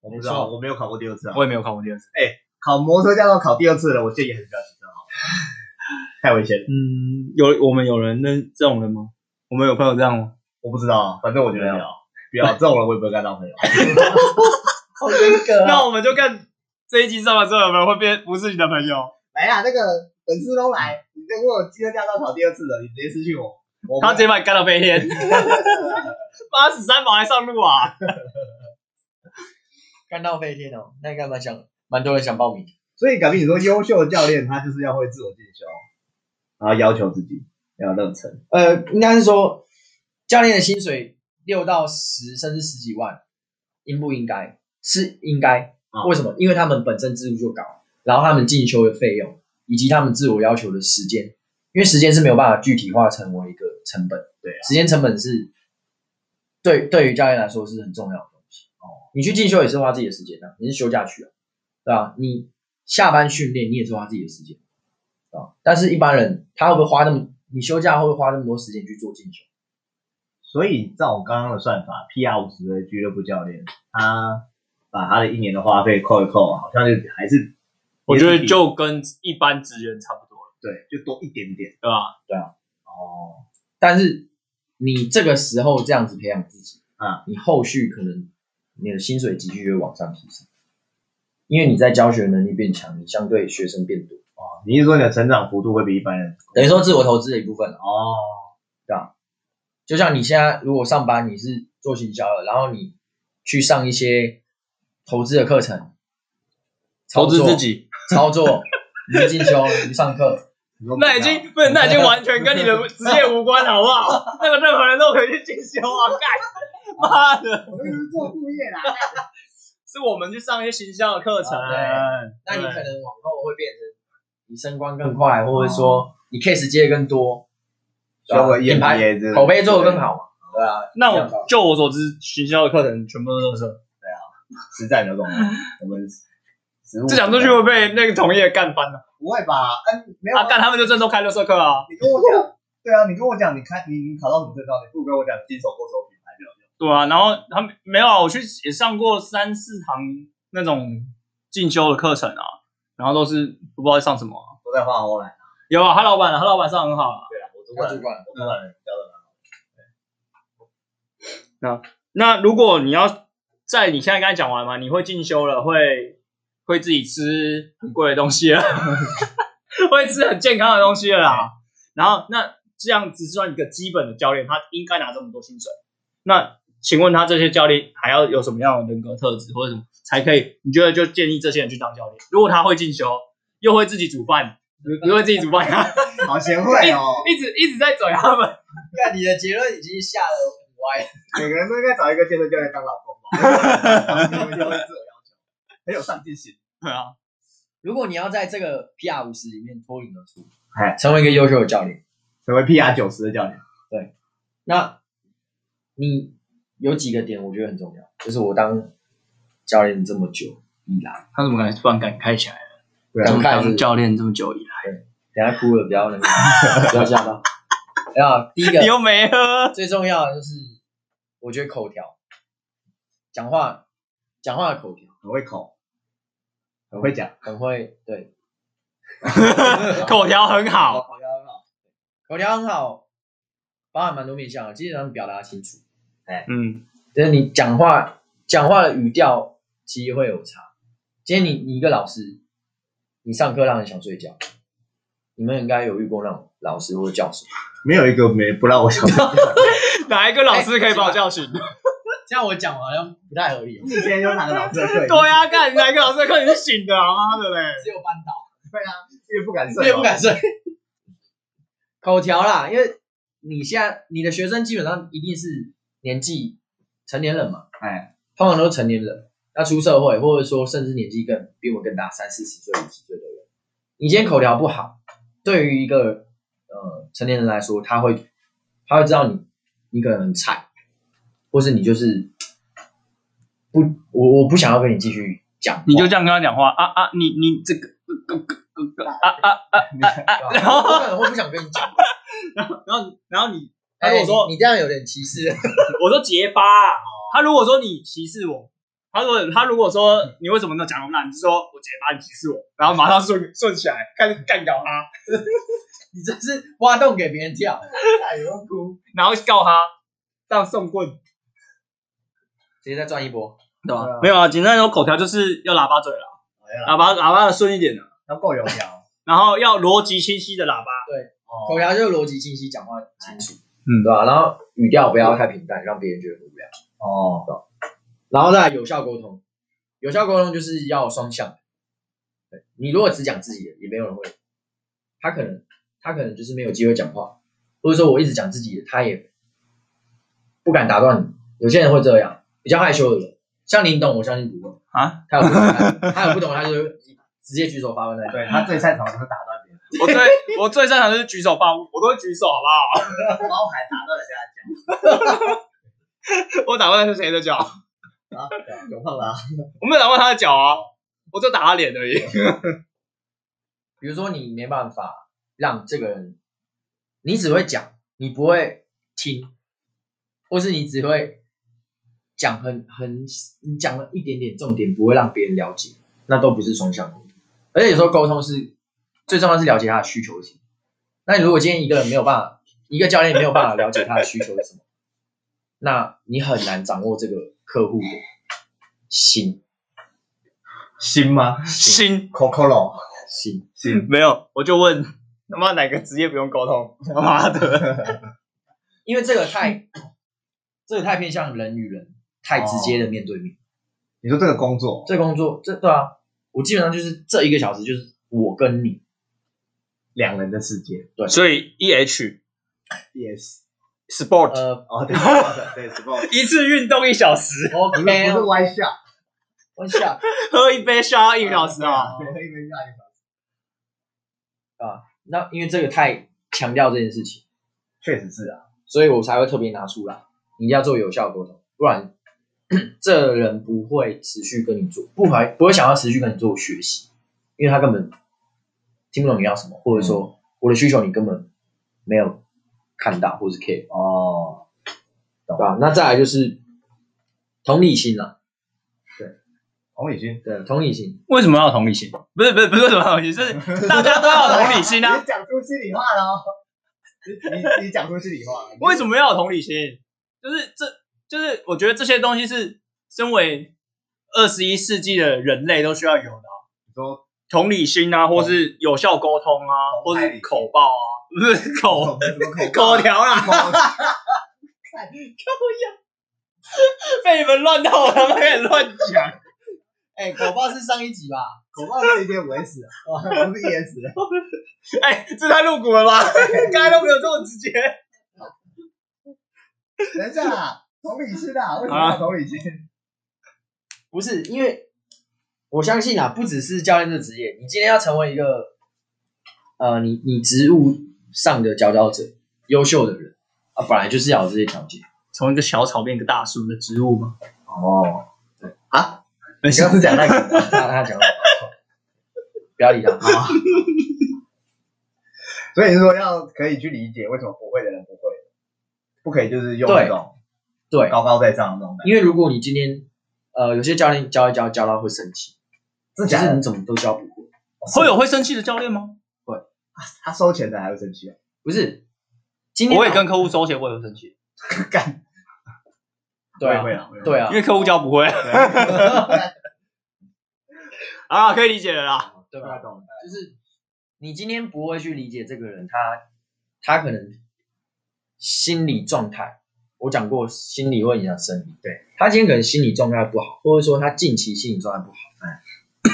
我不知道，我没有考过第二次啊。我也没有考过第二次。哎考摩托车驾照考第二次了，我建议还是不要骑车好了，太危险了。嗯，有我们有人认这种人吗？我们有朋友这样吗？我不知道啊，反正我觉得不要，不要这种人我也不会跟他当朋友。好严格 那我们就看这一集上了之后有没有会变不是你的朋友。来呀，那个粉丝都来，你如果有机车驾照考第二次了，你直接私信我，我他直接把你干到飞天，八十三毛还上路啊！干到飞天哦，那应该蛮想，蛮多人想报名。所以，改变你说优秀的教练，他就是要会自我进修，然后要求自己要认真。呃，应该是说教练的薪水六到十甚至十几万，应不应该？是应该。啊为什么？因为他们本身支出就高，然后他们进修的费用以及他们自我要求的时间，因为时间是没有办法具体化成为一个成本。对啊时间成本是对对于教练来说是很重要的。哦，你去进修也是花自己的时间啊，你是休假去啊，对吧、你下班训练你也是花自己的时间啊，但是一般人他会不会花那么，你休假会不会花那么多时间去做进修？所以照我刚刚的算法，PR 五十的俱乐部教练，他把他的一年的花费扣一扣，好像就还是，我觉得就跟一般职员差不多了，对，就多一点点。对吧？对啊哦，但是你这个时候这样子培养自己啊，你后续可能你的薪水急剧就会往上提升，因为你在教学能力变强，你相对学生变多，哦，你是说你的成长幅度会比一般人？等于说自我投资的一部分啊。哦，就像你现在如果上班你是做行销的，然后你去上一些投资的课程，投资自己，操作，你去进修，你去上课，那已经不是，那已经完全跟你的职业无关，好不好？那个任何人都可以去进修啊，干，妈的，我们是做副业啦。是我们去上一些行销的课程，啊那你可能往后会变成你升官更快，或者说你 case 接的更多，品牌口碑做的更好嘛，对啊。那我就我所知，行销的课程全部都是对啊。实战有种，我们这讲出去会被那个同业干翻的。不会吧？嗯，没有啊，干他们就正都开六色课啊。你跟我讲，对啊，你跟我讲，你开你你考到什么证照，你不如跟我讲金手过手品。对啊，然后他们没有啊，我去也上过三四堂那种进修的课程啊，然后都是不知道在上什么啊、都在画欧莱。有啊，他老板啊，他老板上很好啊。对啊，我主他主管我主管教的蛮好那如果你要在你现在刚才讲完嘛，你会进修了，会会自己吃很贵的东西了，会吃很健康的东西了啦。然后那这样只算一个基本的教练，他应该拿这么多薪水。那请问他这些教练还要有什么样的人格特质或者什么才可以？你觉得就建议这些人去当教练？如果他会进修，又会自己煮饭，又会自己煮饭，好贤惠哦，一直一直在嘴他们。看你的结论已经下了很歪，每个人都应该找一个健身教练当老公吧，你们就会自我要求，很有上进心。对啊，如果你要在这个 PR 五十里面脱颖而出，哎，成为一个优秀的教练，成为 PR 九十的教练，那你有几个点我觉得很重要，就是我当教练这么久以来，他怎么敢突然敢开起来？对感慨是当教练这么久以来，等下哭了不要那个不要吓到。然后第一个 你又没喝。最重要的就是，我觉得口条，讲话讲话的口条很会口，很会讲。很会，对，口条很好，口条很好，口条很好，包含蛮多面向的，基本上表达清楚。嗯，就是你讲话讲话的语调其实会有差。今天你你一个老师，你上课让人想睡觉，你们应该有遇过那种老师或者教授。没有一个没不让我想睡觉。哪一个老师可以把我叫醒？这样我讲好像不太合理哦，你今天有哪个老师的课？对啊，干哪一个老师的课你是醒的啊？妈的嘞！只有班导。对啊，因为不敢睡，我也不敢睡。口条啦，因为你现在你的学生基本上一定是年纪成年人嘛，哎，通常都是成年人，那出社会或者说甚至年纪更比我们更大，三四十岁、五十岁的人，你今天口条不好，对于一个呃成年人来说，他会他会知道你你可能很菜，或是你就是不我我不想要跟你继续讲，你就这样跟他讲话啊啊！你你这个呃呃呃啊啊啊！然后我可能会不想跟你讲。然后然后你他哎，如果说你你这样有点歧视。我说结巴啊，他如果说你歧视我，他说他如果说你为什么能讲那么烂，你就说我结巴你歧视我，然后马上顺顺起来开始干掉他，你这是挖洞给别人跳，哎呦哭，然后告他当送棍，直接再赚一波。对吧？没有啊，简单说口条就是要喇叭嘴了，喇叭喇叭的顺一点的，要够油条。然后要逻辑清晰的喇叭。对口条就是逻辑清晰，讲话清楚，嗯对吧？然后语调不要太平淡，让别人觉得很无聊。哦，对然后再来有效沟通，有效沟通就是要双向。对你如果只讲自己的，也没有人会，他可能他可能就是没有机会讲话，或者说我一直讲自己的，他也不敢打断你。有些人会这样，比较害羞的人，像林董，我相信不会啊。他有不懂，他他有不懂，他就直接举手发问在对他最擅长的就是打 我最我最擅长就是举手发问，我都会举手，好不好？包含打断人家的脚。我打断的是谁的脚？啊，有胖了啊，我没有打断他的脚啊，我就打他脸而已。比如说你没办法让这个人，你只会讲，你不会听，或是你只会讲很很，你讲了一点点重点，不会让别人了解，那都不是双向沟通。而且有时候沟通是最重要是了解他的需求是什么。那你如果今天一个人没有办法，一个教练没有办法了解他的需求是什么，那你很难掌握这个客户的心心吗心？Cocolo 心。心，没有，我就问他妈哪个职业不用沟通？他妈的，因为这个太，这个太偏向人与人，太直接的面对面。你说这个工作，这工作，这对啊，我基本上就是这一个小时就是我跟你，两人的世界。对。所以 E H，yes，Sport 呃。哦，对对，sport，一次运动一小时，不是不，OK，是歪下，我下喝一杯下一个小时啊。喝，一边下一个小时，啊，那因为这个太强调这件事情，确实是啊，所以我才会特别拿出来，你一定要做有效沟通，不然 这人不会持续跟你做，不还不会想要持续跟你做学习，因为他根本听不懂你要什么，或者说我的需求你根本没有看到或是 care。哦，对吧？那再来就是同理心啦，同理心，对，同理心，为什么要有同理心？不是不是不是为什么要有同理心，是 大家都要有同理心啊你。讲出心里话了哦，你你你讲出心里话，为什么要有同理心？就是这就是我觉得这些东西是身为二十一世纪的人类都需要有的啊、你说同理心啊，或是有效沟通啊，或是口爆啊，不是口什么口 口条啦，被你们乱到我他妈开始乱讲。哎，口爆是上一集吧？口爆是一点五 S 啊，哦不是 ES，哎、这太露骨了吧？刚才都没有这么直接。等一下啦，同理心啊，为什么同理心？不是，因为我相信啊，不只是教练这个职业，你今天要成为一个呃，你你职务上的佼佼者、优秀的人啊，本来就是要有这些条件。从一个小草变一个大树的植物吗？哦，啊，没你刚刚是讲那个，他他讲的不要理他。好 所以说要可以去理解为什么不会的人不会，不可以就是用那种对，高高在上的那种感觉，因为如果你今天呃，有些教练教一教教到会生气，真假的？你怎么都教不会。会有会生气的教练吗？会。他收钱的还会生气啊，不是，今天我也跟客户收钱，我也会生气，干，对啊。会啊，会对啊。因，为客户教不会。啊，啊，可以理解了啦。对吧？对啊，懂了，就是你今天不会去理解这个人，他他可能心理状态，我讲过心理会影响生理，对。他今天可能心理状态不好，或者说他近期心理状态不好，嗯，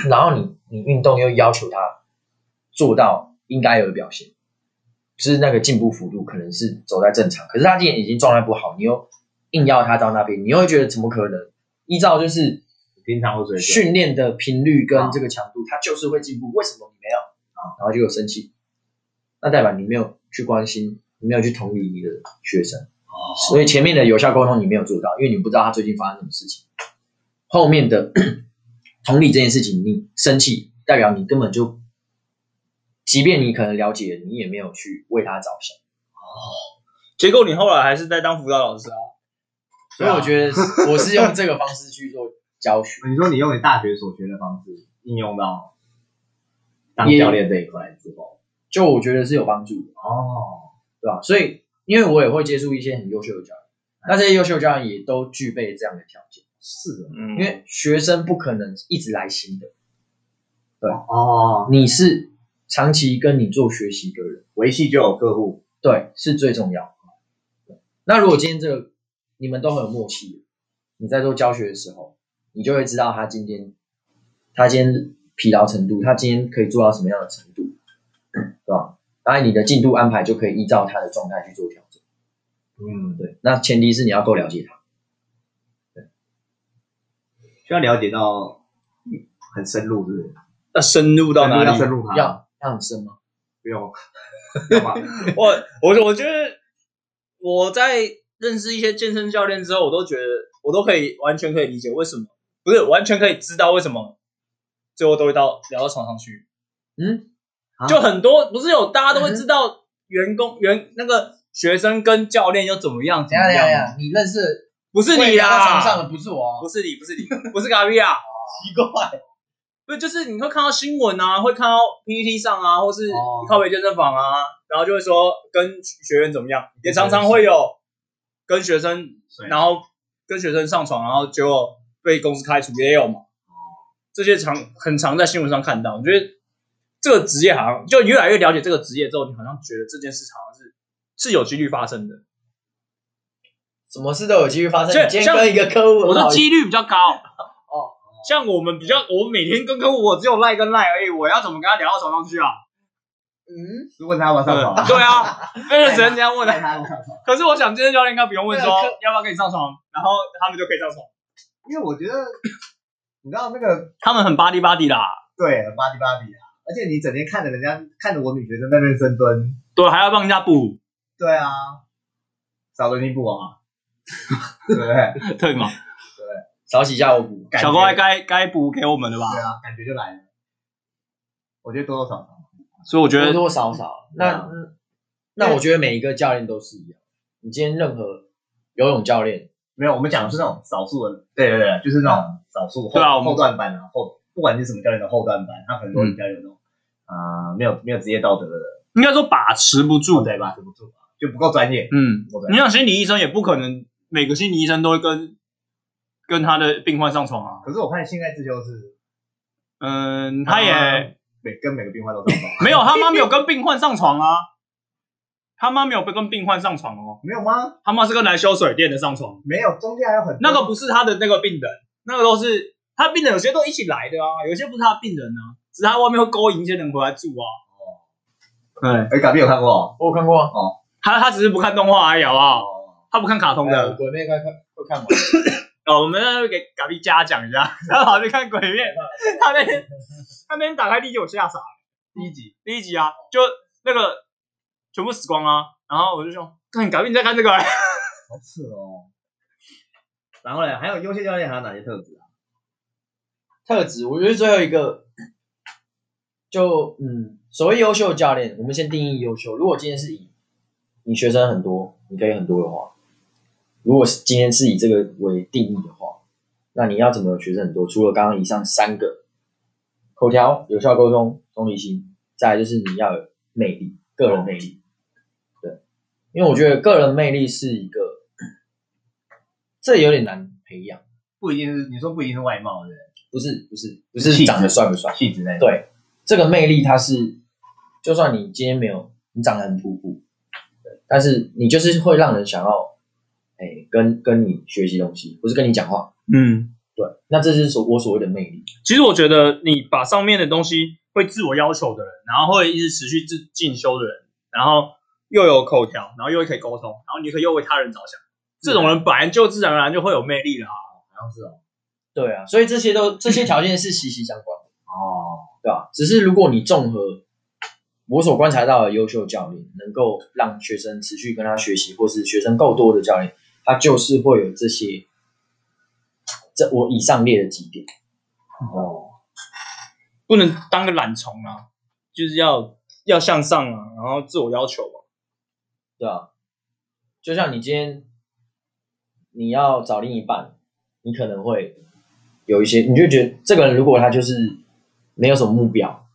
然后你你运动又要求他做到应该有的表现，就是那个进步幅度可能是走在正常，可是他今天已经状态不好，你又硬要他到那边，你又会觉得怎么可能？依照就是平常会水准，训练的频率跟这个强度，他就是会进步。为什么你没有啊？然后就有生气，那代表你没有去关心，你没有去同理你的学生。哦所以前面的有效沟通你没有做到，因为你不知道他最近发生什么事情。后面的同理这件事情，你生气，代表你根本就，即便你可能了解，你也没有去为他着想。哦结果你后来还是在当辅导老师啊？所以我觉得我是用这个方式去做教学。你说你用你大学所学的方式应用到当教练这一块之后，就我觉得是有帮助的。哦，对吧？所以因为我也会接触一些很优秀的教练，那这些优秀教练也都具备这样的条件，是的，嗯。因为学生不可能一直来新的，对。哦，你是长期跟你做学习的人，维系就有客户，对，是最重要的。那如果今天这个你们都很有默契，你在做教学的时候，你就会知道他今天他今天疲劳程度，他今天可以做到什么样的程度，对吧？当然，你的进度安排就可以依照他的状态去做调整。嗯，对，那前提是你要够了解他。需要了解到很深入，是不是？要深入到哪里？要深入它，要要很深吗？不用，我我我觉得我在认识一些健身教练之后，我都觉得我都可以完全可以理解为什么，不是完全可以知道为什么最后都会到聊到床上去。嗯，啊就很多不是有大家都会知道员工员那个学生跟教练又怎么样怎么样吗？你认识不是你会聊到床，上的不是我哦，不是你，不是你，不是嘎比啊。奇怪，不是，就是你会看到新闻啊，会看到 PPT 上啊，或是哦。靠北健身房啊，然后就会说跟学员怎么样，也常常会有跟学生，然后跟学生上床，然后结果被公司开除，也有嘛。这些常很常在新闻上看到。我觉得这个职业好像就越来越了解这个职业之后，你好像觉得这件事好像是是有几率发生的，什么事都有机会发生。今天跟一个客户我的几率比较高。哦，像我们比较，我每天跟客户，我只有赖跟赖而已，我要怎么跟他聊到床上去啊？嗯，问他要不要上床啊？对啊，那就只能这样问他 可是我想健身教练应该不用问说要不要跟你上床，然后他们就可以上床。因为我觉得你知道那个他们很巴迪巴迪啦，对巴迪巴迪啊，而且你整天看着人家看着我女学生在那边深蹲，对，还要帮人家补，对啊，少了你补啊，对 不对？对嘛？少洗下我补。感觉小乖该该补给我们的吧？对啊，感觉就来了。我觉得多多少少，所以我觉得多多少少。那那我觉得每一个教练都是一样。你今天任何游泳教练，没有，我们讲的是那种少数的，对对对，就是那种少数后后段班啊，后不管是什么教练的后段班，他可能都是比较有那种啊、没有没有职业道德的人，应该说把持不住。对吧？持不住啊，就不够专业。嗯你业想心理医生也不可能每个心理医生都会跟跟他的病患上床啊。可是我看现在自修是嗯，他也每跟每个病患都上床，没有，他妈没有跟病患上床啊。他妈没有跟病患上床哦，没有吗？他妈是跟来修水电的上床。没有，中间还有很多那个不是他的那个病人，那个都是他病人，有些都一起来的啊，有些不是他的病人啊，只是他外面会勾引一些人回来住啊。对，哎，嘎比有看过我有看过啊。他他只是不看动画而已，好不好？哦，他不看卡通呃的。鬼妹该看会看吗？哦，我们那给嘎比嘉奖一下，他跑去看鬼面，他那天他那天打开第一集我吓傻了，第一集第一集啊，就那个全部死光啊，然后我就说，看嘎比你在看这个、欸，好扯哦。然后呢，还有优秀教练还有哪些特质啊？特质，我觉得最后一个，就嗯，所谓优秀的教练，我们先定义优秀。如果今天是以你学生很多，你可以很多的话，如果是今天是以这个为定义的话，那你要怎么有学生很多？除了刚刚以上三个，口条、有效沟通、同理心，再来就是你要有魅力，个人魅力。对，因为我觉得个人魅力是一个，这有点难培养。不一定是你说不一定是外貌，对不是不是不是长得帅不帅，气质那。对，这个魅力它是，就算你今天没有你长得很普普，对，但是你就是会让人想要，哎，跟跟你学习东西，不是跟你讲话，嗯，对，那这是所我所谓的魅力，其实我觉得你把上面的东西会自我要求的人，然后会一直持续自进修的人，然后又有口条，然后又可以沟通，然后你可以又为他人着想，这种人本来就自然而然就会有魅力了啊。好像是哦。对啊，所以这些都这些条件是息息相关的，哦，对吧？只是如果你综合我所观察到的优秀教练，能够让学生持续跟他学习，或是学生够多的教练，他就是会有这些，这我以上列的几点。哦，不能当个懒虫啊，就是要要向上啊，然后自我要求啊。对啊，就像你今天你要找另一半，你可能会有一些，你就觉得这个人如果他就是没有什么目标，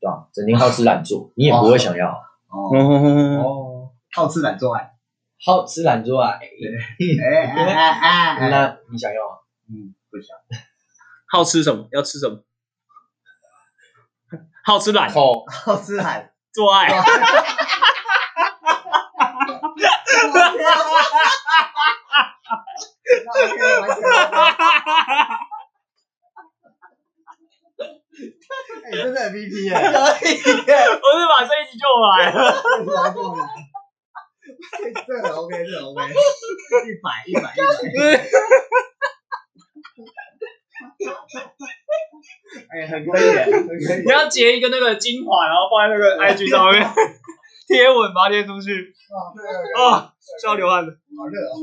对吧？整天好吃懒做，你也不会想要哦，好吃懒做爱。好吃懒做啊。哎哎哎哎哎，那你想要吗？嗯，不想。好吃什么？要吃什么？好吃懒口好吃懒。做爱，哎，真的 MVP 耶！我是把这一集救回来了。这 OK，这个很 OK，一百一百一百，哎，很可以，很可以你。要截一个那个精华，然后放在那个 IG 上面贴文，把它贴出去啊，对对对，啊，需要流汗的。好热哦。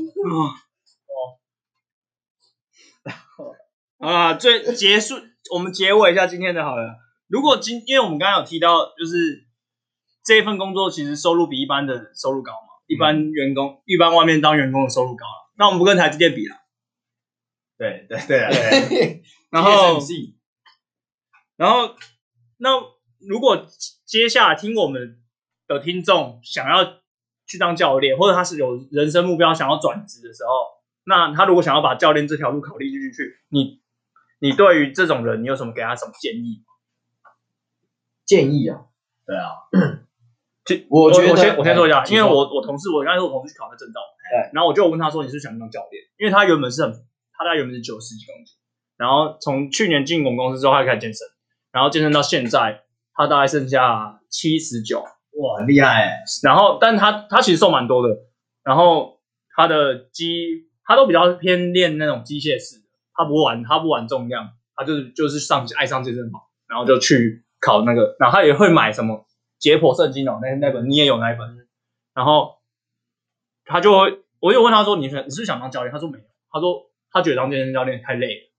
啊，最结束，我们结尾一下今天的好了。如果今，因为我们刚刚有提到，就是这一份工作其实收入比一般的收入高嘛，一般员工、一般外面当员工的收入高了。那我们不跟台积电比了。对对对啊对，然后然后，那如果接下来听我们的听众想要去当教练，或者他是有人生目标想要转职的时候，那他如果想要把教练这条路考虑进去，你你对于这种人，你有什么给他什么建议？建议啊，对啊，其我觉得我先我先说一下，哎因为我我同事，我刚才说我同事去考那证照，对，然后我就问他说你是想当教练，因为他原本是很，他大概原本是九十几公斤，然后从去年进我们公司之后，他就开始健身，然后健身到现在，他大概剩下七十九，哇，很厉害哎，然后但他他其实瘦蛮多的，然后他的肌他都比较偏练那种机械式的，他不玩他不玩重量，他就是就是上爱上健身房，然后就去考那个，然后他也会买什么解剖圣经哦，那那本你也有那一本，然后他就会我就问他说你你是不是想当教练？他说没有，他说他觉得当健身教练太累了，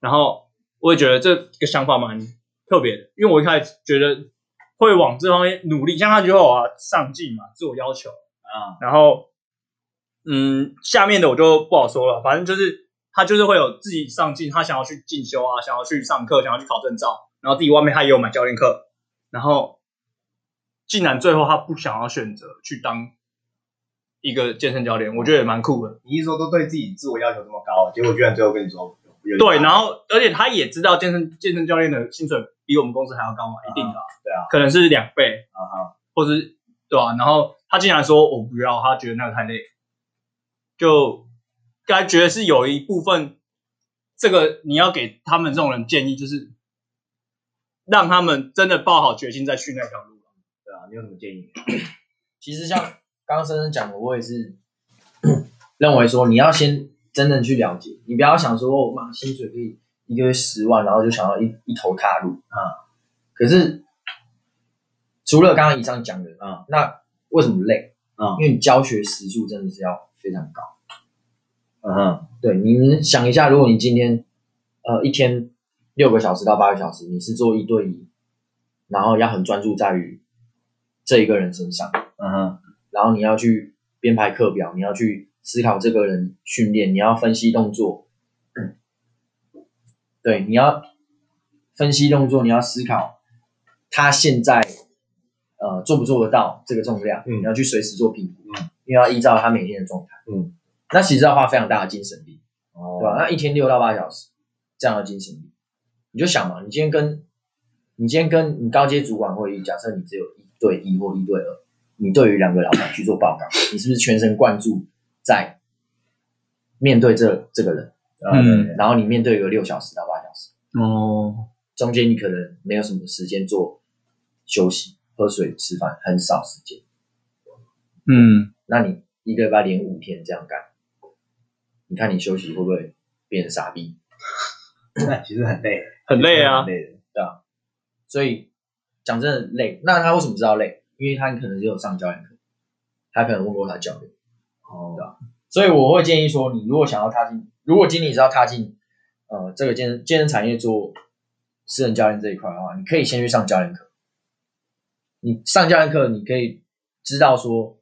然后我也觉得这个想法蛮特别的，因为我一开始觉得会往这方面努力，像他就有啊上进嘛，自我要求，啊，然后嗯下面的我就不好说了，反正就是他就是会有自己上进，他想要去进修啊，想要去上课，想要去考证照，然后自己外面他也有买教练课，然后竟然最后他不想要选择去当一个健身教练，我觉得也蛮酷的。你一说都对自己自我要求这么高，结果居然最后跟你说对，然后后而且他也知道健身健身教练的薪水比我们公司还要高嘛，一定的啊、对啊。可能是两倍，啊哈，或是对吧、然后他竟然说我不要，他觉得那个太累，就该觉得是有一部分，这个你要给他们这种人建议，就是让他们真的抱好决心再去那条路。你有什么建议？其实像刚刚深深讲的，我也是 认为说，你要先真正去了解，你不要想说，我妈薪水可以一个月十万，然后就想要一一头踏入啊。可是除了刚刚以上讲的啊，那为什么累？啊因为你教学时数真的是要非常高。嗯哼，对，你们想一下，如果你今天呃一天六个小时到八个小时，你是做一对一，然后要很专注在于这一个人身上，嗯哼，然后你要去编排课表，你要去思考这个人训练，你要分析动作，对，你要分析动作，你要思考他现在呃做不做得到这个重量，嗯。你要去随时做评估，嗯。因为要依照他每天的状态，嗯，那其实要花非常大的精神力，哦。对吧？那一天六到八小时这样的精神力，你就想嘛，你今天跟你今天跟你高阶主管会议，假设你只有一对一或一对二，你对于两个老板去做报告，你是不是全神贯注在面对这这个人，嗯然后你面对个六小时到八小时，哦，中间你可能没有什么时间做休息、喝水、吃饭，很少时间。嗯，那你一个礼拜连五天这样干，你看你休息会不会变成傻逼？那其实很累，很累啊很。累的。所以讲真的累。那他为什么知道累？因为他可能只有上教练课，他可能问过他教练。哦，对吧所以我会建议说，你如果想要踏进，如果今天你是要踏进呃这个健身健身产业做私人教练这一块的话，你可以先去上教练课。你上教练课，你可以知道说，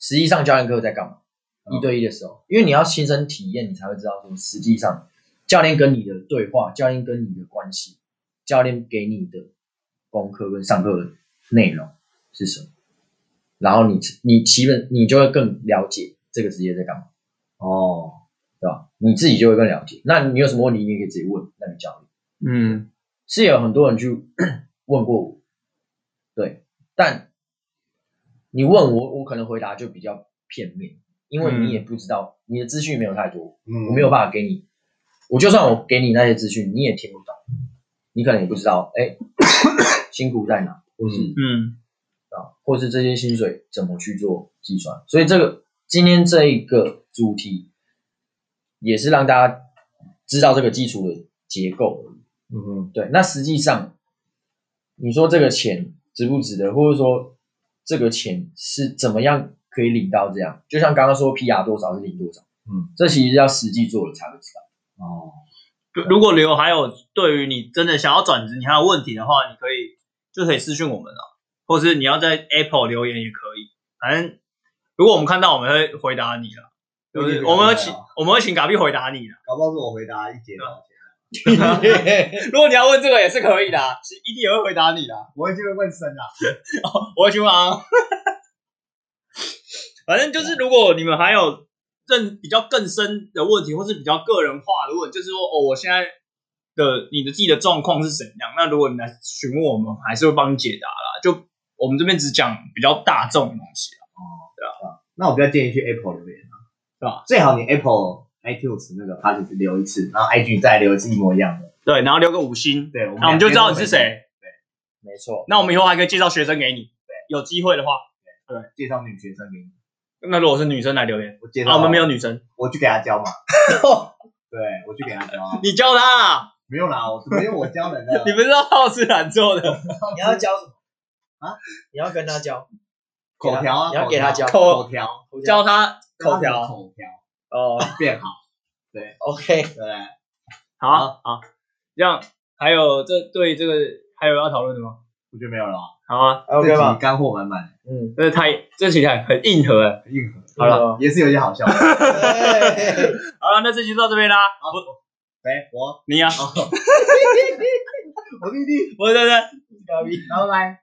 实际上教练课在干嘛。嗯一对一的时候，因为你要亲身体验，你才会知道说，实际上教练跟你的对话，教练跟你的关系，教练给你的功课跟上课的内容是什么，然后你你基本你就会更了解这个职业在干嘛。哦，对吧？你自己就会更了解。那你有什么问题，你也可以直接问那个教练。嗯是有很多人去问过我，对，但你问我，我可能回答就比较片面，因为你也不知道，你的资讯没有太多，嗯我没有办法给你。我就算我给你那些资讯，你也听不懂，你可能也不知道，哎，辛苦在哪，或是嗯啊，或是这些薪水怎么去做计算。所以这个今天这一个主题，也是让大家知道这个基础的结构而已。嗯哼，对，那实际上你说这个钱值不值得，或者说这个钱是怎么样可以领到这样？就像刚刚说 PR 多少是领多少，嗯，这其实要实际做了才会知道。哦，如果留还有对于你真的想要转职，你还有问题的话，你可以就可以私讯我们了，或是你要在 Apple 留言也可以。反正如果我们看到，我们会回答你了。就是我们会请我们会请嘎比回答你的。搞不好是我回答一节多少钱？如果你要问这个也是可以的啊，其实一定也会回答你的啊。我会去问深啊。我会去问啊。反正就是，如果你们还有更比较更深的问题，或是比较个人化的问，就是说，哦，我现在的你的自己的状况是怎样？那如果你来询问我们，还是会帮你解答啦。就我们这边只讲比较大众的东西啊。那我比较建议去 Apple 留言啊，对吧？最好你 Apple iTunes 那个 p a c k 留一次，然后 IG 再留一次一模一样的。对，然后留个五星，对，那我们就知道你是谁。对没错。那我们以后还可以介绍学生给你。对，有机会的话，对，介绍女学生给你。那如果是女生来留言，我介绍、啊，我们没有女生，我去给她教嘛。对，我去给她教。你教她啊？没有啦，我没有我教人的。你不知道浩是懒做的？你要教什么啊？你要跟他教口条啊？你要给他教口条，教他口条，口条哦，变好。对，OK，对，好好，这样还有这对这个还有要讨论的吗？我觉得没有了。好啊，OK 吧？干货满满。嗯，这太这题材很硬核硬核。好了，也是有些好笑。好了，那这期到这边啦。我，哎，我。你呀，我弟弟，我对对，高。